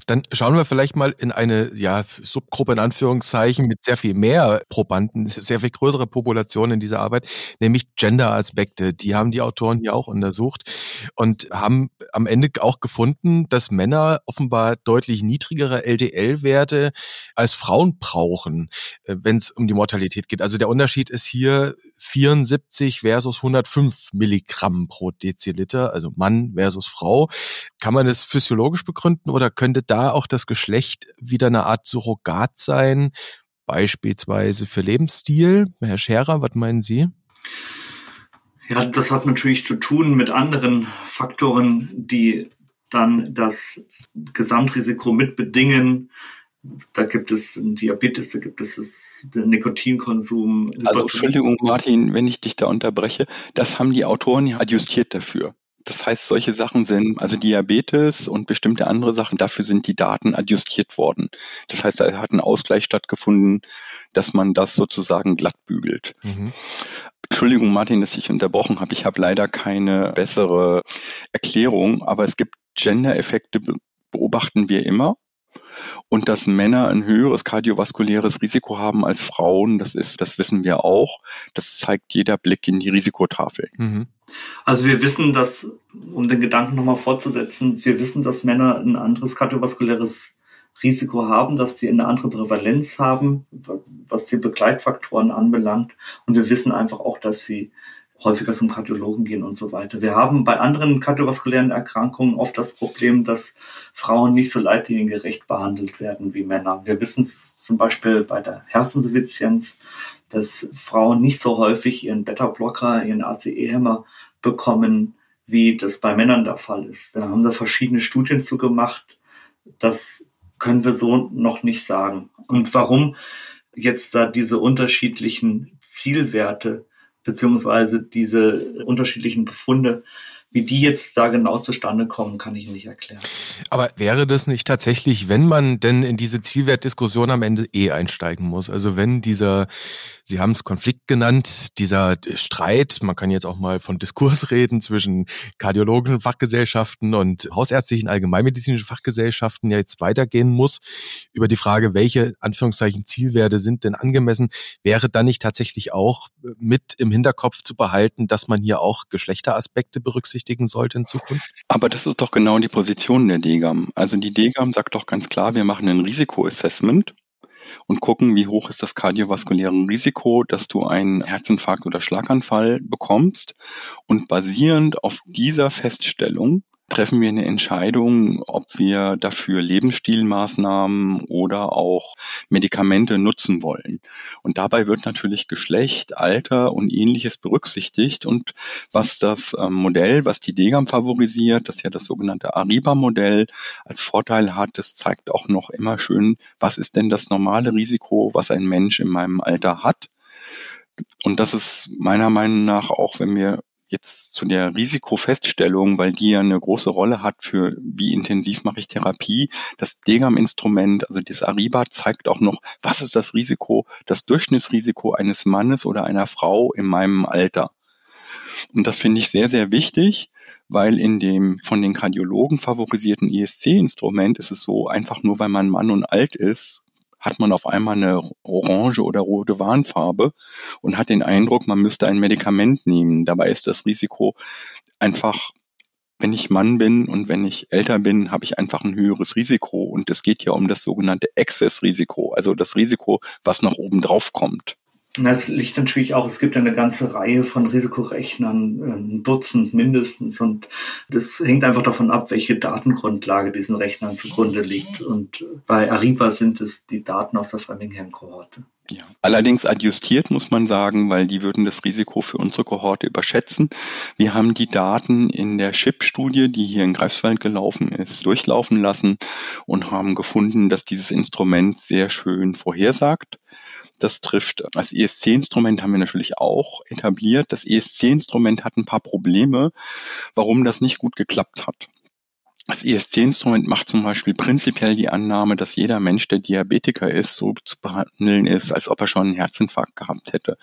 Dann schauen wir vielleicht mal in eine ja, Subgruppe in Anführungszeichen mit sehr viel mehr Probanden, sehr viel größere Population in dieser Arbeit, nämlich Gender-Aspekte. Die haben die Autoren hier auch untersucht und haben am Ende auch gefunden, dass Männer offenbar deutlich niedrigere LDL-Werte als Frauen brauchen, äh, wenn es um die Mortalität geht. Also der Unterschied ist hier 74 versus 105 Milligramm pro Deziliter, also Mann versus Frau. Kann man das physiologisch begründen oder könnte da auch das Geschlecht wieder eine Art Surrogat sein, beispielsweise für Lebensstil? Herr Scherer, was meinen Sie? Ja, das hat natürlich zu tun mit anderen Faktoren, die dann das Gesamtrisiko mitbedingen. Da gibt es Diabetes, da gibt es den Nikotinkonsum. Also Entschuldigung, Martin, wenn ich dich da unterbreche, das haben die Autoren ja adjustiert dafür. Das heißt, solche Sachen sind, also Diabetes und bestimmte andere Sachen, dafür sind die Daten adjustiert worden. Das heißt, da hat ein Ausgleich stattgefunden, dass man das sozusagen glatt bügelt. Mhm. Entschuldigung, Martin, dass ich unterbrochen habe. Ich habe leider keine bessere Erklärung, aber es gibt Gender-Effekte, beobachten wir immer. Und dass Männer ein höheres kardiovaskuläres Risiko haben als Frauen, das ist, das wissen wir auch. Das zeigt jeder Blick in die Risikotafel. Mhm. Also wir wissen, dass, um den Gedanken nochmal fortzusetzen, wir wissen, dass Männer ein anderes kardiovaskuläres Risiko haben, dass die eine andere Prävalenz haben, was die Begleitfaktoren anbelangt. Und wir wissen einfach auch, dass sie häufiger zum Kardiologen gehen und so weiter. Wir haben bei anderen kardiovaskulären Erkrankungen oft das Problem, dass Frauen nicht so leitliniengerecht behandelt werden wie Männer. Wir wissen es zum Beispiel bei der Herzinsuffizienz, dass Frauen nicht so häufig ihren Beta-Blocker, ihren ACE-Hämmer bekommen, wie das bei Männern der Fall ist. Da haben da verschiedene Studien zu gemacht. Das können wir so noch nicht sagen. Und warum jetzt da diese unterschiedlichen Zielwerte beziehungsweise diese unterschiedlichen Befunde wie die jetzt da genau zustande kommen, kann ich nicht erklären. Aber wäre das nicht tatsächlich, wenn man denn in diese Zielwertdiskussion am Ende eh einsteigen muss? Also wenn dieser, Sie haben es Konflikt genannt, dieser Streit, man kann jetzt auch mal von Diskurs reden zwischen kardiologischen Fachgesellschaften und hausärztlichen allgemeinmedizinischen Fachgesellschaften ja jetzt weitergehen muss, über die Frage, welche Anführungszeichen Zielwerte sind denn angemessen, wäre dann nicht tatsächlich auch mit im Hinterkopf zu behalten, dass man hier auch Geschlechteraspekte berücksichtigt? Berücksichtigen sollte in Zukunft? Aber das ist doch genau die Position der DGAM. Also die DGAM sagt doch ganz klar, wir machen ein Risikoassessment und gucken, wie hoch ist das kardiovaskuläre Risiko, dass du einen Herzinfarkt oder Schlaganfall bekommst. Und basierend auf dieser Feststellung treffen wir eine Entscheidung, ob wir dafür Lebensstilmaßnahmen oder auch Medikamente nutzen wollen. Und dabei wird natürlich Geschlecht, Alter und ähnliches berücksichtigt. Und was das ähm, Modell, was die DGAM favorisiert, das ja das sogenannte Ariba-Modell als Vorteil hat, das zeigt auch noch immer schön, was ist denn das normale Risiko, was ein Mensch in meinem Alter hat. Und das ist meiner Meinung nach auch, wenn wir jetzt zu der Risikofeststellung, weil die ja eine große Rolle hat für wie intensiv mache ich Therapie. Das Degam-Instrument, also das Ariba, zeigt auch noch, was ist das Risiko, das Durchschnittsrisiko eines Mannes oder einer Frau in meinem Alter. Und das finde ich sehr, sehr wichtig, weil in dem von den Kardiologen favorisierten ESC-Instrument ist es so, einfach nur weil man Mann und alt ist, hat man auf einmal eine orange oder rote Warnfarbe und hat den Eindruck, man müsste ein Medikament nehmen. Dabei ist das Risiko einfach wenn ich Mann bin und wenn ich älter bin, habe ich einfach ein höheres Risiko. Und es geht ja um das sogenannte Exzessrisiko, also das Risiko, was nach oben drauf kommt. Das liegt natürlich auch, es gibt eine ganze Reihe von Risikorechnern, ein Dutzend mindestens. Und das hängt einfach davon ab, welche Datengrundlage diesen Rechnern zugrunde liegt. Und bei Ariba sind es die Daten aus der Framingham-Kohorte. Ja. Allerdings adjustiert muss man sagen, weil die würden das Risiko für unsere Kohorte überschätzen. Wir haben die Daten in der SHIP-Studie, die hier in Greifswald gelaufen ist, durchlaufen lassen und haben gefunden, dass dieses Instrument sehr schön vorhersagt. Das trifft. Das ESC-Instrument haben wir natürlich auch etabliert. Das ESC-Instrument hat ein paar Probleme, warum das nicht gut geklappt hat. Das ESC-Instrument macht zum Beispiel prinzipiell die Annahme, dass jeder Mensch, der Diabetiker ist, so zu behandeln ist, als ob er schon einen Herzinfarkt gehabt hätte.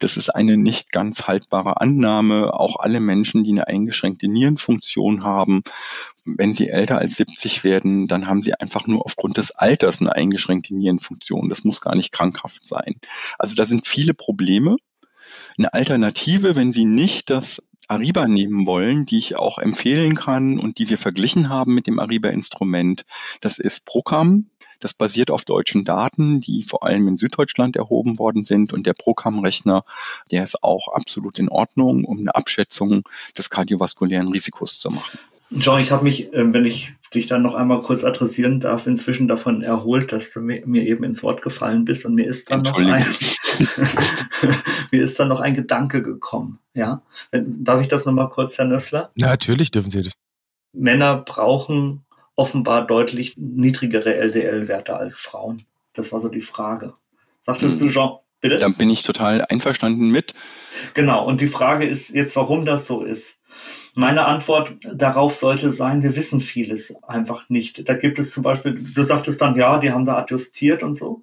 Das ist eine nicht ganz haltbare Annahme. Auch alle Menschen, die eine eingeschränkte Nierenfunktion haben, wenn sie älter als 70 werden, dann haben sie einfach nur aufgrund des Alters eine eingeschränkte Nierenfunktion. Das muss gar nicht krankhaft sein. Also da sind viele Probleme. Eine Alternative, wenn Sie nicht das Ariba nehmen wollen, die ich auch empfehlen kann und die wir verglichen haben mit dem Ariba-Instrument. Das ist Procam. Das basiert auf deutschen Daten, die vor allem in Süddeutschland erhoben worden sind. Und der Procam-Rechner, der ist auch absolut in Ordnung, um eine Abschätzung des kardiovaskulären Risikos zu machen. John, ich habe mich, ähm, wenn ich dich dann noch einmal kurz adressieren darf, inzwischen davon erholt, dass du mir, eben ins Wort gefallen bist und mir ist dann noch ein, mir ist dann noch ein Gedanke gekommen. Ja, darf ich das noch mal kurz, Herr Nössler? Natürlich dürfen Sie das. Männer brauchen offenbar deutlich niedrigere LDL-Werte als Frauen. Das war so die Frage. Sagtest hm. du, Jean? Bitte? Da bin ich total einverstanden mit. Genau. Und die Frage ist jetzt, warum das so ist. Meine Antwort darauf sollte sein, wir wissen vieles einfach nicht. Da gibt es zum Beispiel, du sagtest dann, ja, die haben da adjustiert und so.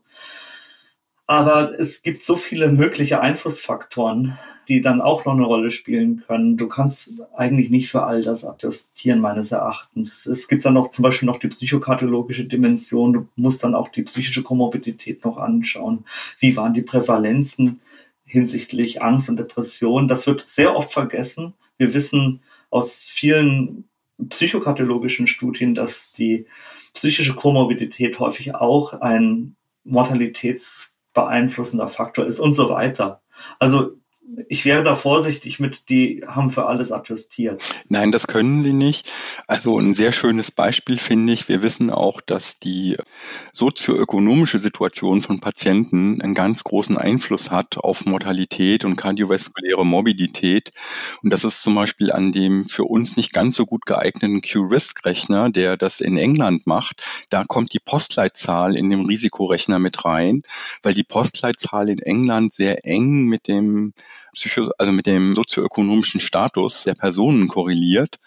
Aber es gibt so viele mögliche Einflussfaktoren, die dann auch noch eine Rolle spielen können. Du kannst eigentlich nicht für all das adjustieren, meines Erachtens. Es gibt dann noch zum Beispiel noch die psychokardiologische Dimension. Du musst dann auch die psychische Komorbidität noch anschauen. Wie waren die Prävalenzen hinsichtlich Angst und Depression? Das wird sehr oft vergessen. Wir wissen, aus vielen psychokardiologischen Studien, dass die psychische Komorbidität häufig auch ein mortalitätsbeeinflussender Faktor ist und so weiter. Also ich wäre da vorsichtig mit, die haben für alles adjustiert. Nein, das können sie nicht. Also ein sehr schönes Beispiel finde ich. Wir wissen auch, dass die sozioökonomische Situation von Patienten einen ganz großen Einfluss hat auf Mortalität und kardiovaskuläre Morbidität. Und das ist zum Beispiel an dem für uns nicht ganz so gut geeigneten Q-Risk-Rechner, der das in England macht. Da kommt die Postleitzahl in dem Risikorechner mit rein, weil die Postleitzahl in England sehr eng mit dem Psycho also mit dem sozioökonomischen Status der Personen korreliert.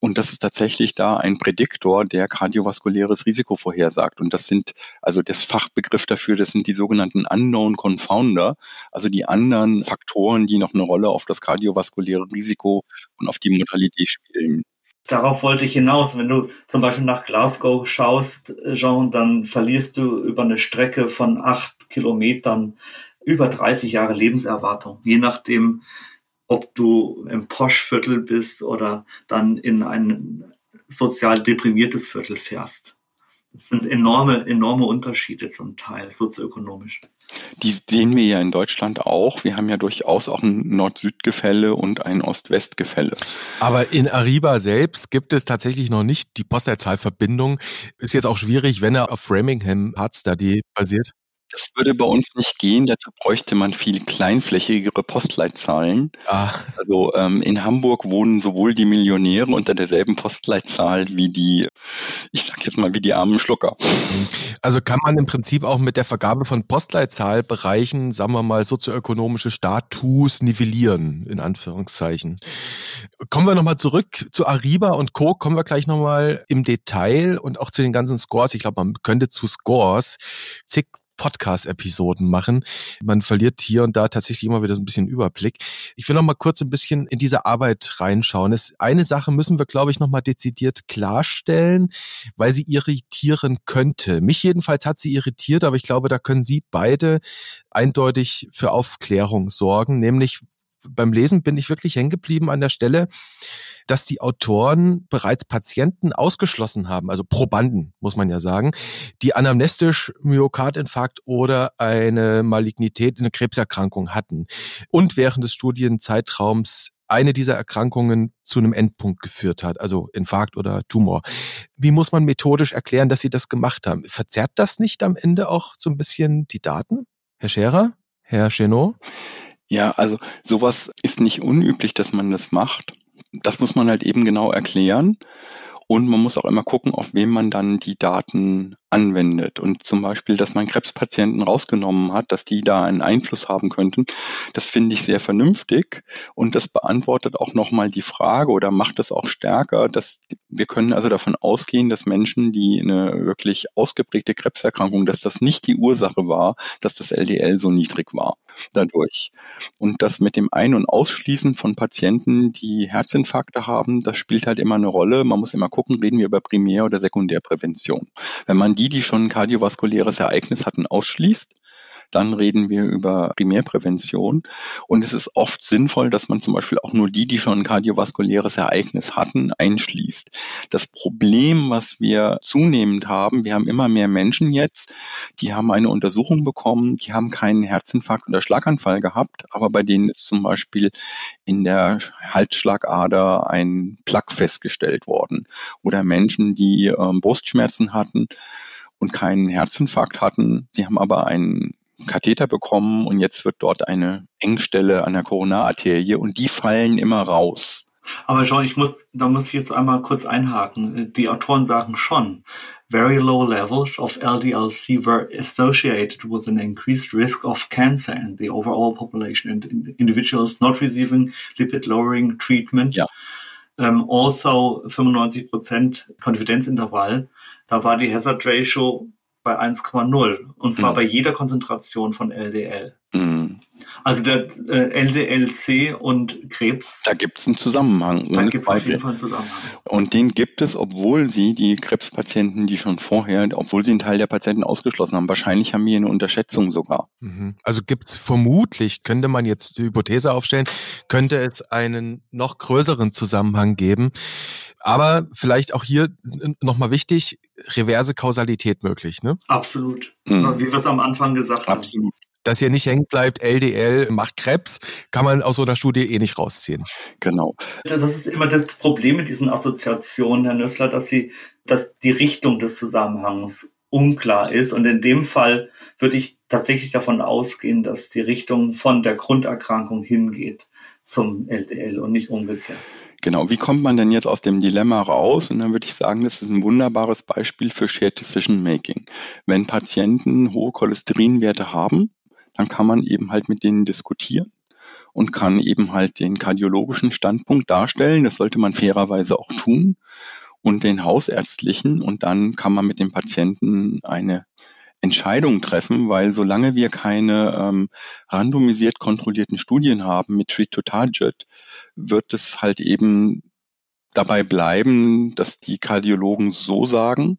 Und das ist tatsächlich da ein Prädiktor, der kardiovaskuläres Risiko vorhersagt. Und das sind, also das Fachbegriff dafür, das sind die sogenannten Unknown Confounder, also die anderen Faktoren, die noch eine Rolle auf das kardiovaskuläre Risiko und auf die Mortalität spielen. Darauf wollte ich hinaus. Wenn du zum Beispiel nach Glasgow schaust, Jean, dann verlierst du über eine Strecke von acht Kilometern über 30 Jahre Lebenserwartung, je nachdem, ob du im Poschviertel bist oder dann in ein sozial deprimiertes Viertel fährst. Das sind enorme, enorme Unterschiede zum Teil, sozioökonomisch. Die sehen wir ja in Deutschland auch. Wir haben ja durchaus auch ein Nord-Süd-Gefälle und ein Ost-West-Gefälle. Aber in Ariba selbst gibt es tatsächlich noch nicht die Postleitzahlverbindung. Ist jetzt auch schwierig, wenn er auf Framingham Hard Study basiert. Das würde bei uns nicht gehen. Dazu bräuchte man viel kleinflächigere Postleitzahlen. Ah. Also ähm, in Hamburg wohnen sowohl die Millionäre unter derselben Postleitzahl wie die, ich sag jetzt mal, wie die armen Schlucker. Also kann man im Prinzip auch mit der Vergabe von Postleitzahlbereichen, sagen wir mal, sozioökonomische Status nivellieren, in Anführungszeichen. Kommen wir nochmal zurück zu Ariba und Co. Kommen wir gleich nochmal im Detail und auch zu den ganzen Scores. Ich glaube, man könnte zu Scores zig Podcast-Episoden machen. Man verliert hier und da tatsächlich immer wieder so ein bisschen Überblick. Ich will noch mal kurz ein bisschen in diese Arbeit reinschauen. Es, eine Sache müssen wir, glaube ich, noch mal dezidiert klarstellen, weil sie irritieren könnte. Mich jedenfalls hat sie irritiert, aber ich glaube, da können Sie beide eindeutig für Aufklärung sorgen, nämlich beim Lesen bin ich wirklich hängen geblieben an der Stelle, dass die Autoren bereits Patienten ausgeschlossen haben, also Probanden, muss man ja sagen, die anamnestisch Myokardinfarkt oder eine Malignität, eine Krebserkrankung hatten und während des Studienzeitraums eine dieser Erkrankungen zu einem Endpunkt geführt hat, also Infarkt oder Tumor. Wie muss man methodisch erklären, dass Sie das gemacht haben? Verzerrt das nicht am Ende auch so ein bisschen die Daten? Herr Scherer? Herr Chenot? Ja, also sowas ist nicht unüblich, dass man das macht. Das muss man halt eben genau erklären. Und man muss auch immer gucken, auf wem man dann die Daten anwendet. Und zum Beispiel, dass man Krebspatienten rausgenommen hat, dass die da einen Einfluss haben könnten, das finde ich sehr vernünftig. Und das beantwortet auch nochmal die Frage oder macht es auch stärker, dass wir können also davon ausgehen, dass Menschen, die eine wirklich ausgeprägte Krebserkrankung, dass das nicht die Ursache war, dass das LDL so niedrig war dadurch. Und das mit dem Ein- und Ausschließen von Patienten, die Herzinfarkte haben, das spielt halt immer eine Rolle. Man muss immer gucken, reden wir über Primär- oder Sekundärprävention. Wenn man die, die schon ein kardiovaskuläres Ereignis hatten, ausschließt, dann reden wir über Primärprävention. Und es ist oft sinnvoll, dass man zum Beispiel auch nur die, die schon ein kardiovaskuläres Ereignis hatten, einschließt. Das Problem, was wir zunehmend haben, wir haben immer mehr Menschen jetzt, die haben eine Untersuchung bekommen, die haben keinen Herzinfarkt oder Schlaganfall gehabt, aber bei denen ist zum Beispiel in der Halsschlagader ein Plaque festgestellt worden. Oder Menschen, die ähm, Brustschmerzen hatten und keinen Herzinfarkt hatten, die haben aber einen Katheter bekommen und jetzt wird dort eine Engstelle an der Koronararterie und die fallen immer raus. Aber Jean, ich muss, da muss ich jetzt einmal kurz einhaken. Die Autoren sagen schon, very low levels of LDLC were associated with an increased risk of cancer in the overall population and individuals not receiving lipid-lowering treatment. Ja. Um, also 95% Konfidenzintervall. Da war die Hazard Ratio bei 1,0 und zwar mhm. bei jeder Konzentration von LDL. Mhm. Also der äh, LDLC und Krebs. Da gibt es einen Zusammenhang. Da gibt es auf jeden Fall einen Zusammenhang. Und den gibt es, obwohl sie die Krebspatienten, die schon vorher, obwohl sie einen Teil der Patienten ausgeschlossen haben, wahrscheinlich haben wir eine Unterschätzung sogar. Mhm. Also gibt es vermutlich, könnte man jetzt die Hypothese aufstellen, könnte es einen noch größeren Zusammenhang geben. Aber vielleicht auch hier nochmal wichtig, reverse Kausalität möglich, ne? Absolut. Mhm. Wie wir es am Anfang gesagt haben. Absolut dass hier nicht hängen bleibt, LDL macht Krebs, kann man aus so einer Studie eh nicht rausziehen. Genau. Das ist immer das Problem mit diesen Assoziationen, Herr Nüssler, dass sie, dass die Richtung des Zusammenhangs unklar ist. Und in dem Fall würde ich tatsächlich davon ausgehen, dass die Richtung von der Grunderkrankung hingeht zum LDL und nicht umgekehrt. Genau, wie kommt man denn jetzt aus dem Dilemma raus? Und dann würde ich sagen, das ist ein wunderbares Beispiel für Shared Decision Making. Wenn Patienten hohe Cholesterinwerte haben, dann kann man eben halt mit denen diskutieren und kann eben halt den kardiologischen Standpunkt darstellen. Das sollte man fairerweise auch tun und den hausärztlichen und dann kann man mit dem Patienten eine Entscheidung treffen, weil solange wir keine ähm, randomisiert kontrollierten Studien haben mit Treat to Target, wird es halt eben dabei bleiben, dass die Kardiologen so sagen,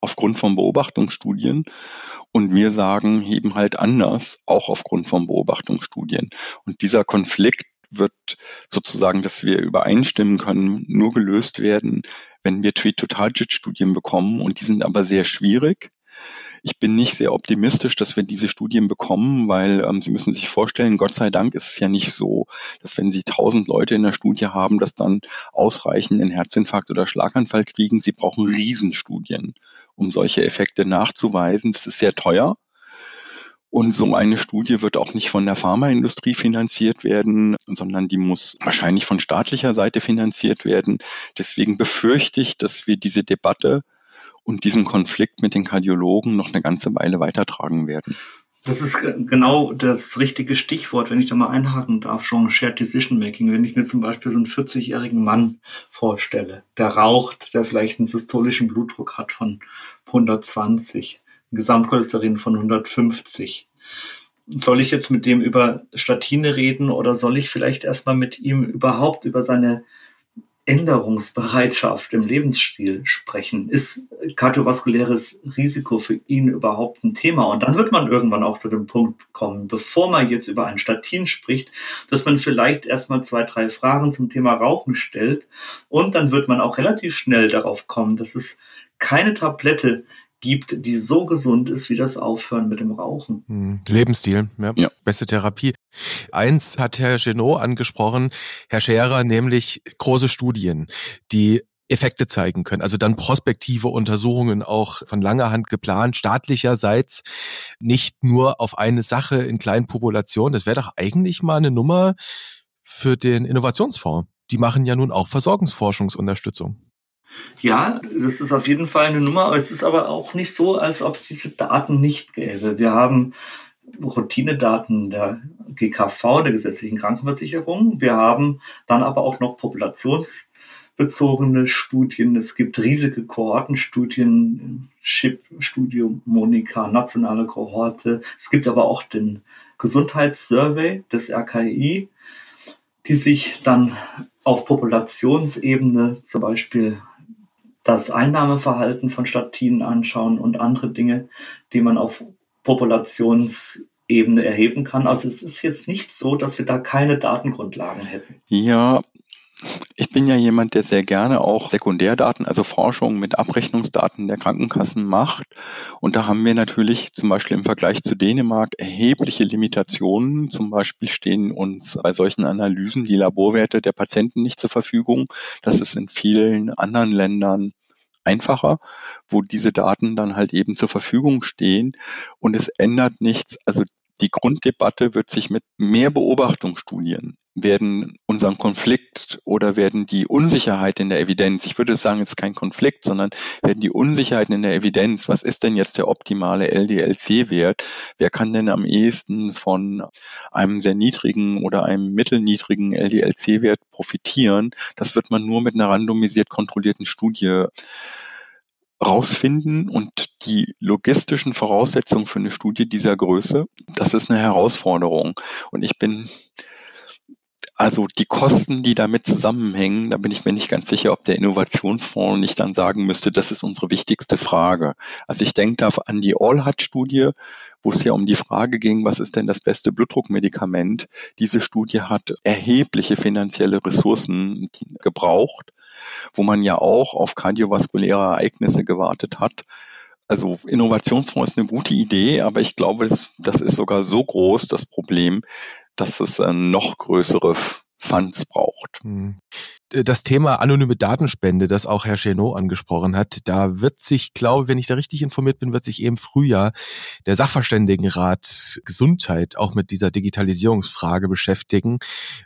aufgrund von Beobachtungsstudien. Und wir sagen eben halt anders, auch aufgrund von Beobachtungsstudien. Und dieser Konflikt wird sozusagen, dass wir übereinstimmen können, nur gelöst werden, wenn wir Treat-to-Target-Studien bekommen. Und die sind aber sehr schwierig. Ich bin nicht sehr optimistisch, dass wir diese Studien bekommen, weil ähm, Sie müssen sich vorstellen, Gott sei Dank ist es ja nicht so, dass wenn Sie tausend Leute in der Studie haben, dass dann ausreichend einen Herzinfarkt oder Schlaganfall kriegen. Sie brauchen Riesenstudien, um solche Effekte nachzuweisen. Das ist sehr teuer. Und so eine Studie wird auch nicht von der Pharmaindustrie finanziert werden, sondern die muss wahrscheinlich von staatlicher Seite finanziert werden. Deswegen befürchte ich, dass wir diese Debatte und diesen Konflikt mit den Kardiologen noch eine ganze Weile weitertragen werden. Das ist genau das richtige Stichwort, wenn ich da mal einhaken darf, schon Shared Decision Making. Wenn ich mir zum Beispiel so einen 40-jährigen Mann vorstelle, der raucht, der vielleicht einen systolischen Blutdruck hat von 120, ein Gesamtcholesterin von 150. Soll ich jetzt mit dem über Statine reden oder soll ich vielleicht erstmal mit ihm überhaupt über seine Änderungsbereitschaft im Lebensstil sprechen. Ist kardiovaskuläres Risiko für ihn überhaupt ein Thema? Und dann wird man irgendwann auch zu dem Punkt kommen, bevor man jetzt über ein Statin spricht, dass man vielleicht erstmal zwei, drei Fragen zum Thema Rauchen stellt. Und dann wird man auch relativ schnell darauf kommen, dass es keine Tablette gibt, die so gesund ist wie das Aufhören mit dem Rauchen. Hm, Lebensstil, ja. ja. Beste Therapie. Eins hat Herr Genot angesprochen, Herr Scherer, nämlich große Studien, die Effekte zeigen können. Also dann prospektive Untersuchungen auch von langer Hand geplant, staatlicherseits nicht nur auf eine Sache in kleinen Populationen. Das wäre doch eigentlich mal eine Nummer für den Innovationsfonds. Die machen ja nun auch Versorgungsforschungsunterstützung. Ja, das ist auf jeden Fall eine Nummer, aber es ist aber auch nicht so, als ob es diese Daten nicht gäbe. Wir haben Routinedaten der GKV, der gesetzlichen Krankenversicherung. Wir haben dann aber auch noch populationsbezogene Studien. Es gibt riesige Kohortenstudien, SHIP, Studium Monika, nationale Kohorte. Es gibt aber auch den Gesundheitssurvey des RKI, die sich dann auf Populationsebene zum Beispiel das Einnahmeverhalten von Statinen anschauen und andere Dinge, die man auf Populationsebene erheben kann. Also es ist jetzt nicht so, dass wir da keine Datengrundlagen hätten. Ja, ich bin ja jemand, der sehr gerne auch Sekundärdaten, also Forschung mit Abrechnungsdaten der Krankenkassen macht. Und da haben wir natürlich zum Beispiel im Vergleich zu Dänemark erhebliche Limitationen. Zum Beispiel stehen uns bei solchen Analysen die Laborwerte der Patienten nicht zur Verfügung. Das ist in vielen anderen Ländern einfacher, wo diese Daten dann halt eben zur Verfügung stehen. Und es ändert nichts. Also die Grunddebatte wird sich mit mehr Beobachtungsstudien werden unseren Konflikt oder werden die Unsicherheit in der Evidenz, ich würde sagen, es ist kein Konflikt, sondern werden die Unsicherheiten in der Evidenz, was ist denn jetzt der optimale LDLC-Wert? Wer kann denn am ehesten von einem sehr niedrigen oder einem mittelniedrigen LDLC-Wert profitieren? Das wird man nur mit einer randomisiert kontrollierten Studie rausfinden und die logistischen Voraussetzungen für eine Studie dieser Größe, das ist eine Herausforderung. Und ich bin also die Kosten, die damit zusammenhängen, da bin ich mir nicht ganz sicher, ob der Innovationsfonds nicht dann sagen müsste, das ist unsere wichtigste Frage. Also ich denke da an die Allhat-Studie, wo es ja um die Frage ging, was ist denn das beste Blutdruckmedikament? Diese Studie hat erhebliche finanzielle Ressourcen gebraucht, wo man ja auch auf kardiovaskuläre Ereignisse gewartet hat. Also Innovationsfonds ist eine gute Idee, aber ich glaube, das ist sogar so groß, das Problem, dass es äh, noch größere Funds braucht. Hm. Das Thema anonyme Datenspende, das auch Herr Chenot angesprochen hat, da wird sich, glaube, wenn ich da richtig informiert bin, wird sich eben Frühjahr der Sachverständigenrat Gesundheit auch mit dieser Digitalisierungsfrage beschäftigen,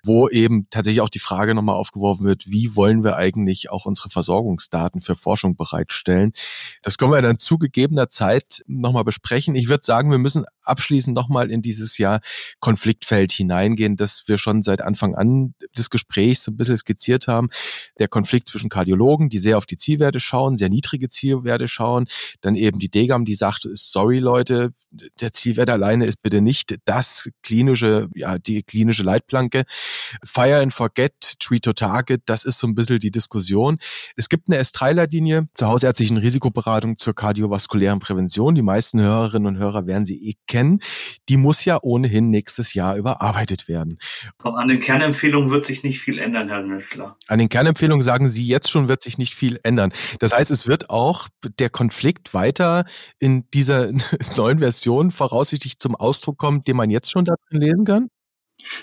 wo eben tatsächlich auch die Frage nochmal aufgeworfen wird, wie wollen wir eigentlich auch unsere Versorgungsdaten für Forschung bereitstellen? Das können wir dann zu gegebener Zeit nochmal besprechen. Ich würde sagen, wir müssen abschließend nochmal in dieses Jahr Konfliktfeld hineingehen, das wir schon seit Anfang an des Gesprächs so ein bisschen skizziert haben. Der Konflikt zwischen Kardiologen, die sehr auf die Zielwerte schauen, sehr niedrige Zielwerte schauen, dann eben die Degam, die sagt, sorry Leute, der Zielwert alleine ist bitte nicht das klinische, ja, die klinische Leitplanke. Fire and Forget, Treat to Target, das ist so ein bisschen die Diskussion. Es gibt eine S3-Leitlinie zur hausärztlichen Risikoberatung zur kardiovaskulären Prävention. Die meisten Hörerinnen und Hörer werden sie eh kennen. Die muss ja ohnehin nächstes Jahr überarbeitet werden. An den Kernempfehlungen wird sich nicht viel ändern, Herr Nessler. An den Kernempfehlungen sagen Sie jetzt schon, wird sich nicht viel ändern. Das heißt, es wird auch der Konflikt weiter in dieser neuen Version voraussichtlich zum Ausdruck kommen, den man jetzt schon darin lesen kann?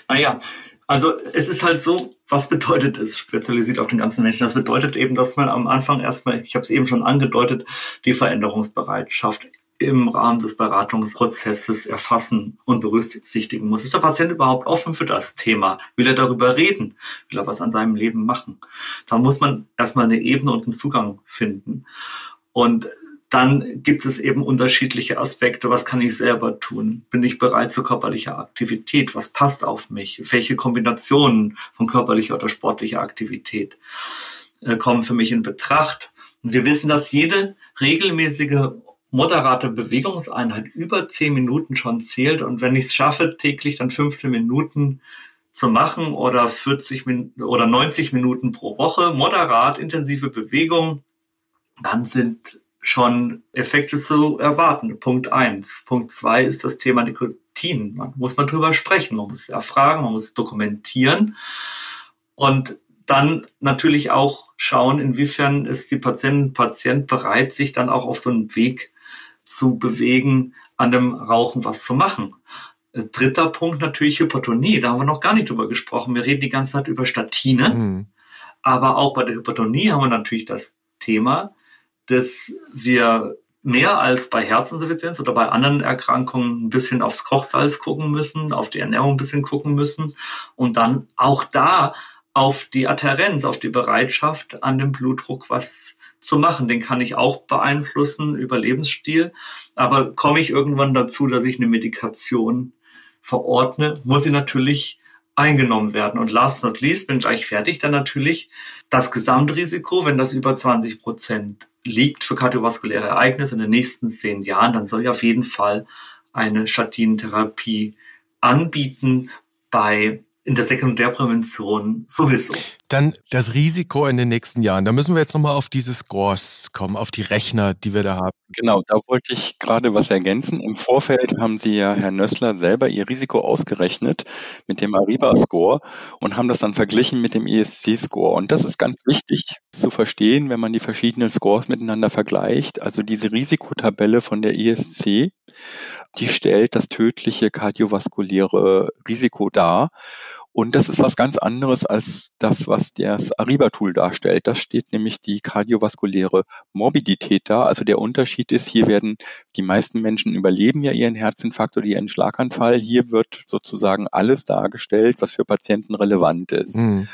Naja, also es ist halt so, was bedeutet es, spezialisiert auf den ganzen Menschen? Das bedeutet eben, dass man am Anfang erstmal, ich habe es eben schon angedeutet, die Veränderungsbereitschaft im Rahmen des Beratungsprozesses erfassen und berücksichtigen muss. Ist der Patient überhaupt offen für das Thema? Will er darüber reden? Will er was an seinem Leben machen? Da muss man erstmal eine Ebene und einen Zugang finden. Und dann gibt es eben unterschiedliche Aspekte. Was kann ich selber tun? Bin ich bereit zur körperlicher Aktivität? Was passt auf mich? Welche Kombinationen von körperlicher oder sportlicher Aktivität äh, kommen für mich in Betracht? Und wir wissen, dass jede regelmäßige moderate Bewegungseinheit über zehn Minuten schon zählt. Und wenn ich es schaffe, täglich dann 15 Minuten zu machen oder 40 Minuten oder 90 Minuten pro Woche, moderat intensive Bewegung, dann sind schon Effekte zu erwarten. Punkt eins. Punkt zwei ist das Thema Nikotin. Man muss man drüber sprechen, man muss erfragen, man muss dokumentieren und dann natürlich auch schauen, inwiefern ist die Patientin, Patient bereit, sich dann auch auf so einen Weg zu bewegen, an dem Rauchen was zu machen. Äh, dritter Punkt natürlich Hypertonie. Da haben wir noch gar nicht drüber gesprochen. Wir reden die ganze Zeit über Statine. Mhm. Aber auch bei der Hypertonie haben wir natürlich das Thema, dass wir mehr als bei Herzinsuffizienz oder bei anderen Erkrankungen ein bisschen aufs Kochsalz gucken müssen, auf die Ernährung ein bisschen gucken müssen und dann auch da auf die Adherenz, auf die Bereitschaft, an dem Blutdruck was zu machen. Den kann ich auch beeinflussen über Lebensstil. Aber komme ich irgendwann dazu, dass ich eine Medikation verordne, muss sie natürlich eingenommen werden. Und last not least, bin ich eigentlich fertig, dann natürlich das Gesamtrisiko, wenn das über 20 Prozent liegt für kardiovaskuläre Ereignisse in den nächsten zehn Jahren, dann soll ich auf jeden Fall eine Statinentherapie anbieten bei in der Sekundärprävention sowieso. Dann das Risiko in den nächsten Jahren. Da müssen wir jetzt nochmal auf diese Scores kommen, auf die Rechner, die wir da haben. Genau, da wollte ich gerade was ergänzen. Im Vorfeld haben Sie ja, Herr Nössler, selber Ihr Risiko ausgerechnet mit dem Ariba-Score und haben das dann verglichen mit dem ESC-Score. Und das ist ganz wichtig zu verstehen, wenn man die verschiedenen Scores miteinander vergleicht. Also diese Risikotabelle von der ESC, die stellt das tödliche kardiovaskuläre Risiko dar. Und das ist was ganz anderes als das, was das Ariba-Tool darstellt. Das steht nämlich die kardiovaskuläre Morbidität da. Also der Unterschied ist, hier werden die meisten Menschen überleben ja ihren Herzinfarkt oder ihren Schlaganfall. Hier wird sozusagen alles dargestellt, was für Patienten relevant ist. Mhm.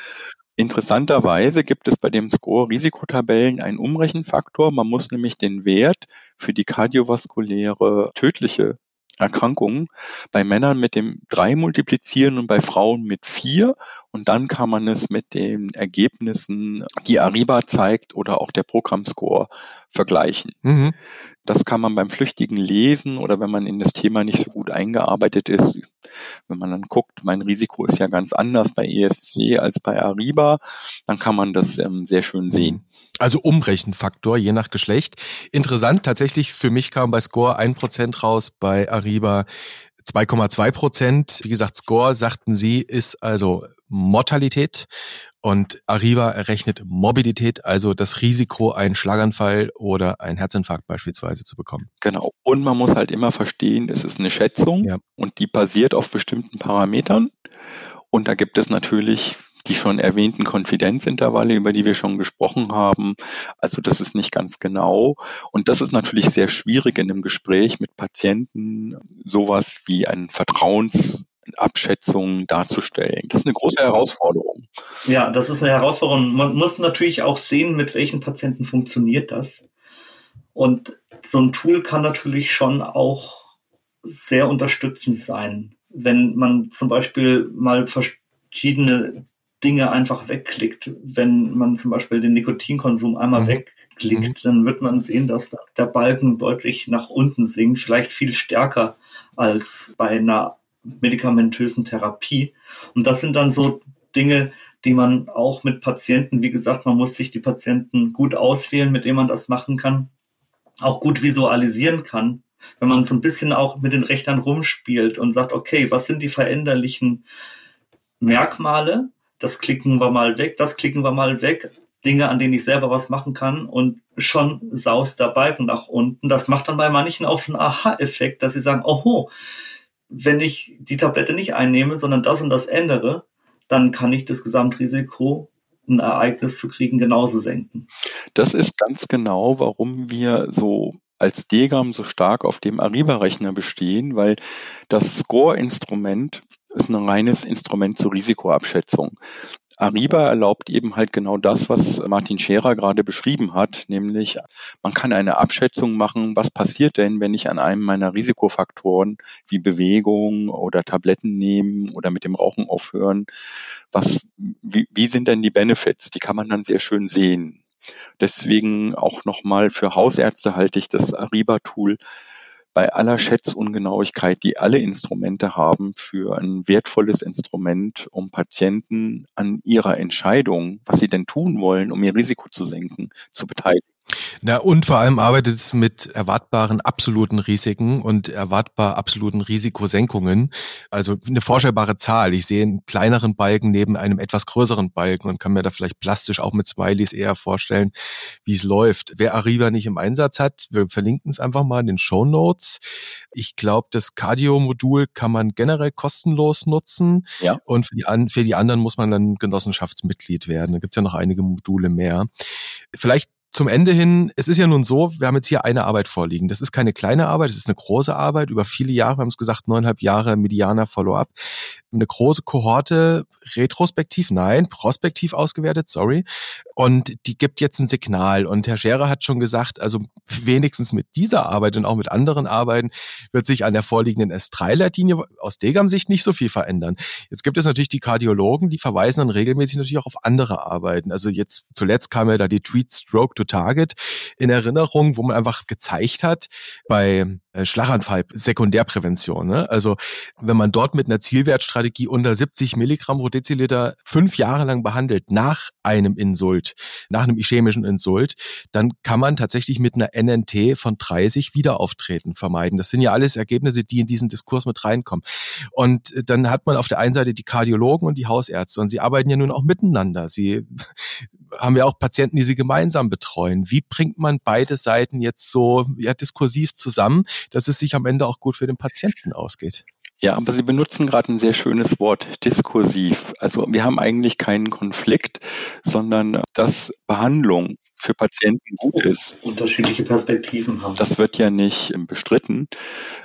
Interessanterweise gibt es bei dem Score Risikotabellen einen Umrechenfaktor. Man muss nämlich den Wert für die kardiovaskuläre tödliche Erkrankungen bei Männern mit dem 3 multiplizieren und bei Frauen mit 4. Und dann kann man es mit den Ergebnissen, die Ariba zeigt oder auch der Programmscore vergleichen. Mhm. Das kann man beim Flüchtigen lesen oder wenn man in das Thema nicht so gut eingearbeitet ist. Wenn man dann guckt, mein Risiko ist ja ganz anders bei ESC als bei Ariba, dann kann man das ähm, sehr schön sehen. Also Umrechenfaktor, je nach Geschlecht. Interessant, tatsächlich für mich kam bei Score ein Prozent raus, bei Ariba 2,2 Prozent. Wie gesagt, Score, sagten Sie, ist also Mortalität und Arriva errechnet Morbidität, also das Risiko, einen Schlaganfall oder einen Herzinfarkt beispielsweise zu bekommen. Genau. Und man muss halt immer verstehen, es ist eine Schätzung ja. und die basiert auf bestimmten Parametern. Und da gibt es natürlich die schon erwähnten Konfidenzintervalle, über die wir schon gesprochen haben. Also das ist nicht ganz genau. Und das ist natürlich sehr schwierig in einem Gespräch mit Patienten, sowas wie ein Vertrauens Abschätzung darzustellen. Das ist eine große Herausforderung. Ja, das ist eine Herausforderung. Man muss natürlich auch sehen, mit welchen Patienten funktioniert das. Und so ein Tool kann natürlich schon auch sehr unterstützend sein, wenn man zum Beispiel mal verschiedene Dinge einfach wegklickt. Wenn man zum Beispiel den Nikotinkonsum einmal mhm. wegklickt, mhm. dann wird man sehen, dass der Balken deutlich nach unten sinkt, vielleicht viel stärker als bei einer medikamentösen Therapie. Und das sind dann so Dinge, die man auch mit Patienten, wie gesagt, man muss sich die Patienten gut auswählen, mit denen man das machen kann, auch gut visualisieren kann. Wenn man so ein bisschen auch mit den Rechnern rumspielt und sagt, okay, was sind die veränderlichen Merkmale? Das klicken wir mal weg, das klicken wir mal weg. Dinge, an denen ich selber was machen kann und schon saust der Balken nach unten. Das macht dann bei manchen auch so einen Aha-Effekt, dass sie sagen, oho, wenn ich die Tablette nicht einnehme, sondern das und das ändere, dann kann ich das Gesamtrisiko, ein Ereignis zu kriegen, genauso senken. Das ist ganz genau, warum wir so als Degam so stark auf dem Ariba-Rechner bestehen, weil das Score-Instrument ist ein reines Instrument zur Risikoabschätzung. Ariba erlaubt eben halt genau das, was Martin Scherer gerade beschrieben hat, nämlich man kann eine Abschätzung machen, was passiert denn, wenn ich an einem meiner Risikofaktoren wie Bewegung oder Tabletten nehmen oder mit dem Rauchen aufhören, was, wie, wie sind denn die Benefits? Die kann man dann sehr schön sehen. Deswegen auch nochmal für Hausärzte halte ich das Ariba-Tool bei aller Schätzungenauigkeit, die alle Instrumente haben, für ein wertvolles Instrument, um Patienten an ihrer Entscheidung, was sie denn tun wollen, um ihr Risiko zu senken, zu beteiligen. Na, und vor allem arbeitet es mit erwartbaren absoluten Risiken und erwartbar absoluten Risikosenkungen. Also eine vorstellbare Zahl. Ich sehe einen kleineren Balken neben einem etwas größeren Balken und kann mir da vielleicht plastisch auch mit Smileys eher vorstellen, wie es läuft. Wer Arriva nicht im Einsatz hat, wir verlinken es einfach mal in den Show Notes. Ich glaube, das Cardio-Modul kann man generell kostenlos nutzen. Ja. Und für die, an, für die anderen muss man dann Genossenschaftsmitglied werden. Da gibt es ja noch einige Module mehr. Vielleicht zum Ende hin, es ist ja nun so, wir haben jetzt hier eine Arbeit vorliegen. Das ist keine kleine Arbeit, es ist eine große Arbeit über viele Jahre. Wir haben es gesagt, neuneinhalb Jahre Medianer Follow-up. Eine große Kohorte, retrospektiv, nein, prospektiv ausgewertet, sorry. Und die gibt jetzt ein Signal. Und Herr Scherer hat schon gesagt, also wenigstens mit dieser Arbeit und auch mit anderen Arbeiten wird sich an der vorliegenden S3-Leitlinie aus Degam-Sicht nicht so viel verändern. Jetzt gibt es natürlich die Kardiologen, die verweisen dann regelmäßig natürlich auch auf andere Arbeiten. Also jetzt zuletzt kam ja da die Tweet Stroke to Target in Erinnerung, wo man einfach gezeigt hat, bei äh, Schlaganfall, Sekundärprävention. Ne? Also wenn man dort mit einer Zielwertstrategie unter 70 Milligramm pro Deziliter fünf Jahre lang behandelt nach einem Insult, nach einem ischämischen Insult, dann kann man tatsächlich mit einer NNT von 30 Wiederauftreten vermeiden. Das sind ja alles Ergebnisse, die in diesen Diskurs mit reinkommen. Und äh, dann hat man auf der einen Seite die Kardiologen und die Hausärzte und sie arbeiten ja nun auch miteinander. Sie haben ja auch Patienten, die sie gemeinsam betreuen. Wie bringt man beide Seiten jetzt so ja, diskursiv zusammen, dass es sich am Ende auch gut für den Patienten ausgeht. Ja, aber Sie benutzen gerade ein sehr schönes Wort, diskursiv. Also wir haben eigentlich keinen Konflikt, sondern dass Behandlung für Patienten gut ist. Unterschiedliche Perspektiven haben. Das wird ja nicht bestritten,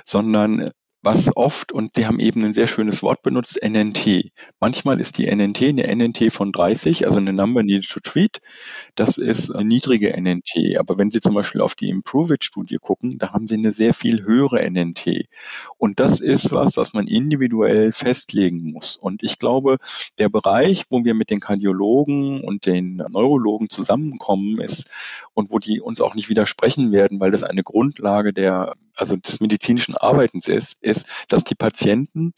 sondern was oft, und Sie haben eben ein sehr schönes Wort benutzt, NNT. Manchmal ist die NNT eine NNT von 30, also eine Number needed to treat. Das ist eine niedrige NNT. Aber wenn Sie zum Beispiel auf die Improve-It-Studie gucken, da haben Sie eine sehr viel höhere NNT. Und das ist was, was man individuell festlegen muss. Und ich glaube, der Bereich, wo wir mit den Kardiologen und den Neurologen zusammenkommen, ist und wo die uns auch nicht widersprechen werden, weil das eine Grundlage der, also des medizinischen Arbeitens ist, ist, dass die Patienten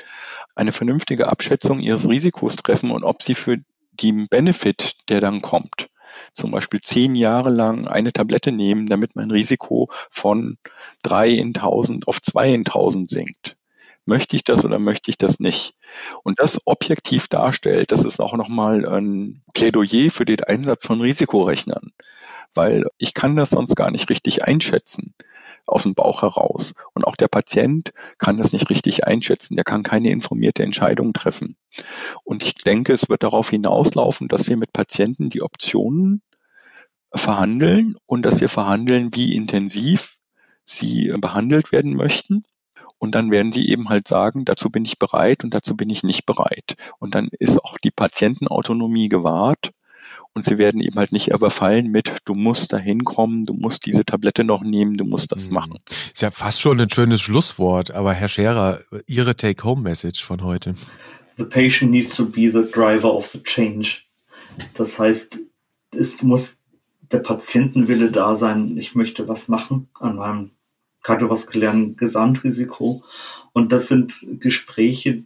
eine vernünftige Abschätzung ihres Risikos treffen und ob sie für den Benefit, der dann kommt, zum Beispiel zehn Jahre lang eine Tablette nehmen, damit mein Risiko von drei in tausend auf zwei in tausend sinkt. Möchte ich das oder möchte ich das nicht? Und das objektiv darstellt, das ist auch nochmal ein Plädoyer für den Einsatz von Risikorechnern, weil ich kann das sonst gar nicht richtig einschätzen aus dem Bauch heraus. Und auch der Patient kann das nicht richtig einschätzen. Der kann keine informierte Entscheidung treffen. Und ich denke, es wird darauf hinauslaufen, dass wir mit Patienten die Optionen verhandeln und dass wir verhandeln, wie intensiv sie behandelt werden möchten. Und dann werden sie eben halt sagen, dazu bin ich bereit und dazu bin ich nicht bereit. Und dann ist auch die Patientenautonomie gewahrt und sie werden eben halt nicht überfallen mit, du musst da hinkommen, du musst diese Tablette noch nehmen, du musst das mhm. machen. Ist ja fast schon ein schönes Schlusswort, aber Herr Scherer, Ihre Take-Home-Message von heute. The patient needs to be the driver of the change. Das heißt, es muss der Patientenwille da sein, ich möchte was machen an meinem kardiovaskulären Gesamtrisiko. Und das sind Gespräche,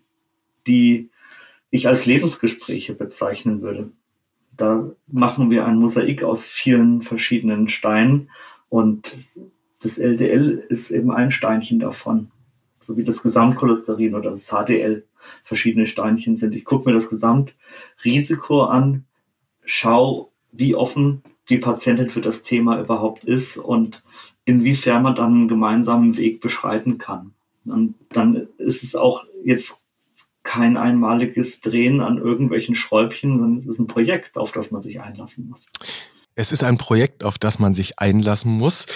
die ich als Lebensgespräche bezeichnen würde. Da machen wir ein Mosaik aus vielen verschiedenen Steinen und das LDL ist eben ein Steinchen davon, so wie das Gesamtcholesterin oder das HDL verschiedene Steinchen sind. Ich gucke mir das Gesamtrisiko an, schau, wie offen die Patientin für das Thema überhaupt ist und inwiefern man dann einen gemeinsamen Weg beschreiten kann. Und dann ist es auch jetzt kein einmaliges Drehen an irgendwelchen Schräubchen, sondern es ist ein Projekt, auf das man sich einlassen muss. Es ist ein Projekt, auf das man sich einlassen muss.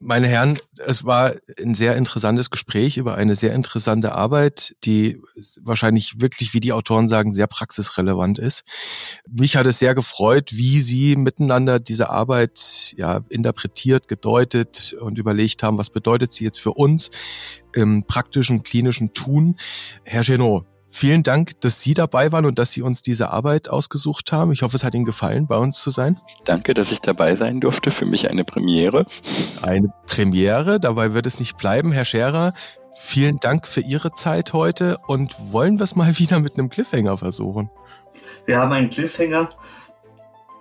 Meine Herren, es war ein sehr interessantes Gespräch über eine sehr interessante Arbeit, die wahrscheinlich wirklich, wie die Autoren sagen, sehr praxisrelevant ist. Mich hat es sehr gefreut, wie Sie miteinander diese Arbeit ja, interpretiert, gedeutet und überlegt haben, was bedeutet sie jetzt für uns im praktischen klinischen Tun. Herr Genot, Vielen Dank, dass Sie dabei waren und dass Sie uns diese Arbeit ausgesucht haben. Ich hoffe, es hat Ihnen gefallen, bei uns zu sein. Danke, dass ich dabei sein durfte. Für mich eine Premiere. Eine Premiere, dabei wird es nicht bleiben. Herr Scherer, vielen Dank für Ihre Zeit heute und wollen wir es mal wieder mit einem Cliffhanger versuchen. Wir haben einen Cliffhanger,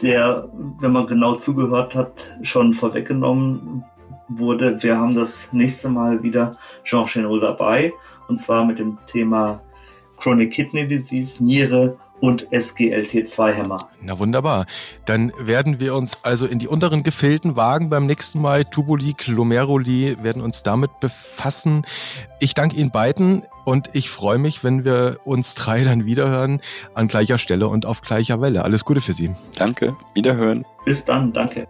der, wenn man genau zugehört hat, schon vorweggenommen wurde. Wir haben das nächste Mal wieder Jean Chenot dabei und zwar mit dem Thema Chronic Kidney Disease, Niere und SGLT2-Hämmer. Na wunderbar. Dann werden wir uns also in die unteren Gefilden wagen beim nächsten Mal. Tubuli, Glomeruli werden uns damit befassen. Ich danke Ihnen beiden und ich freue mich, wenn wir uns drei dann wiederhören an gleicher Stelle und auf gleicher Welle. Alles Gute für Sie. Danke, wiederhören. Bis dann, danke.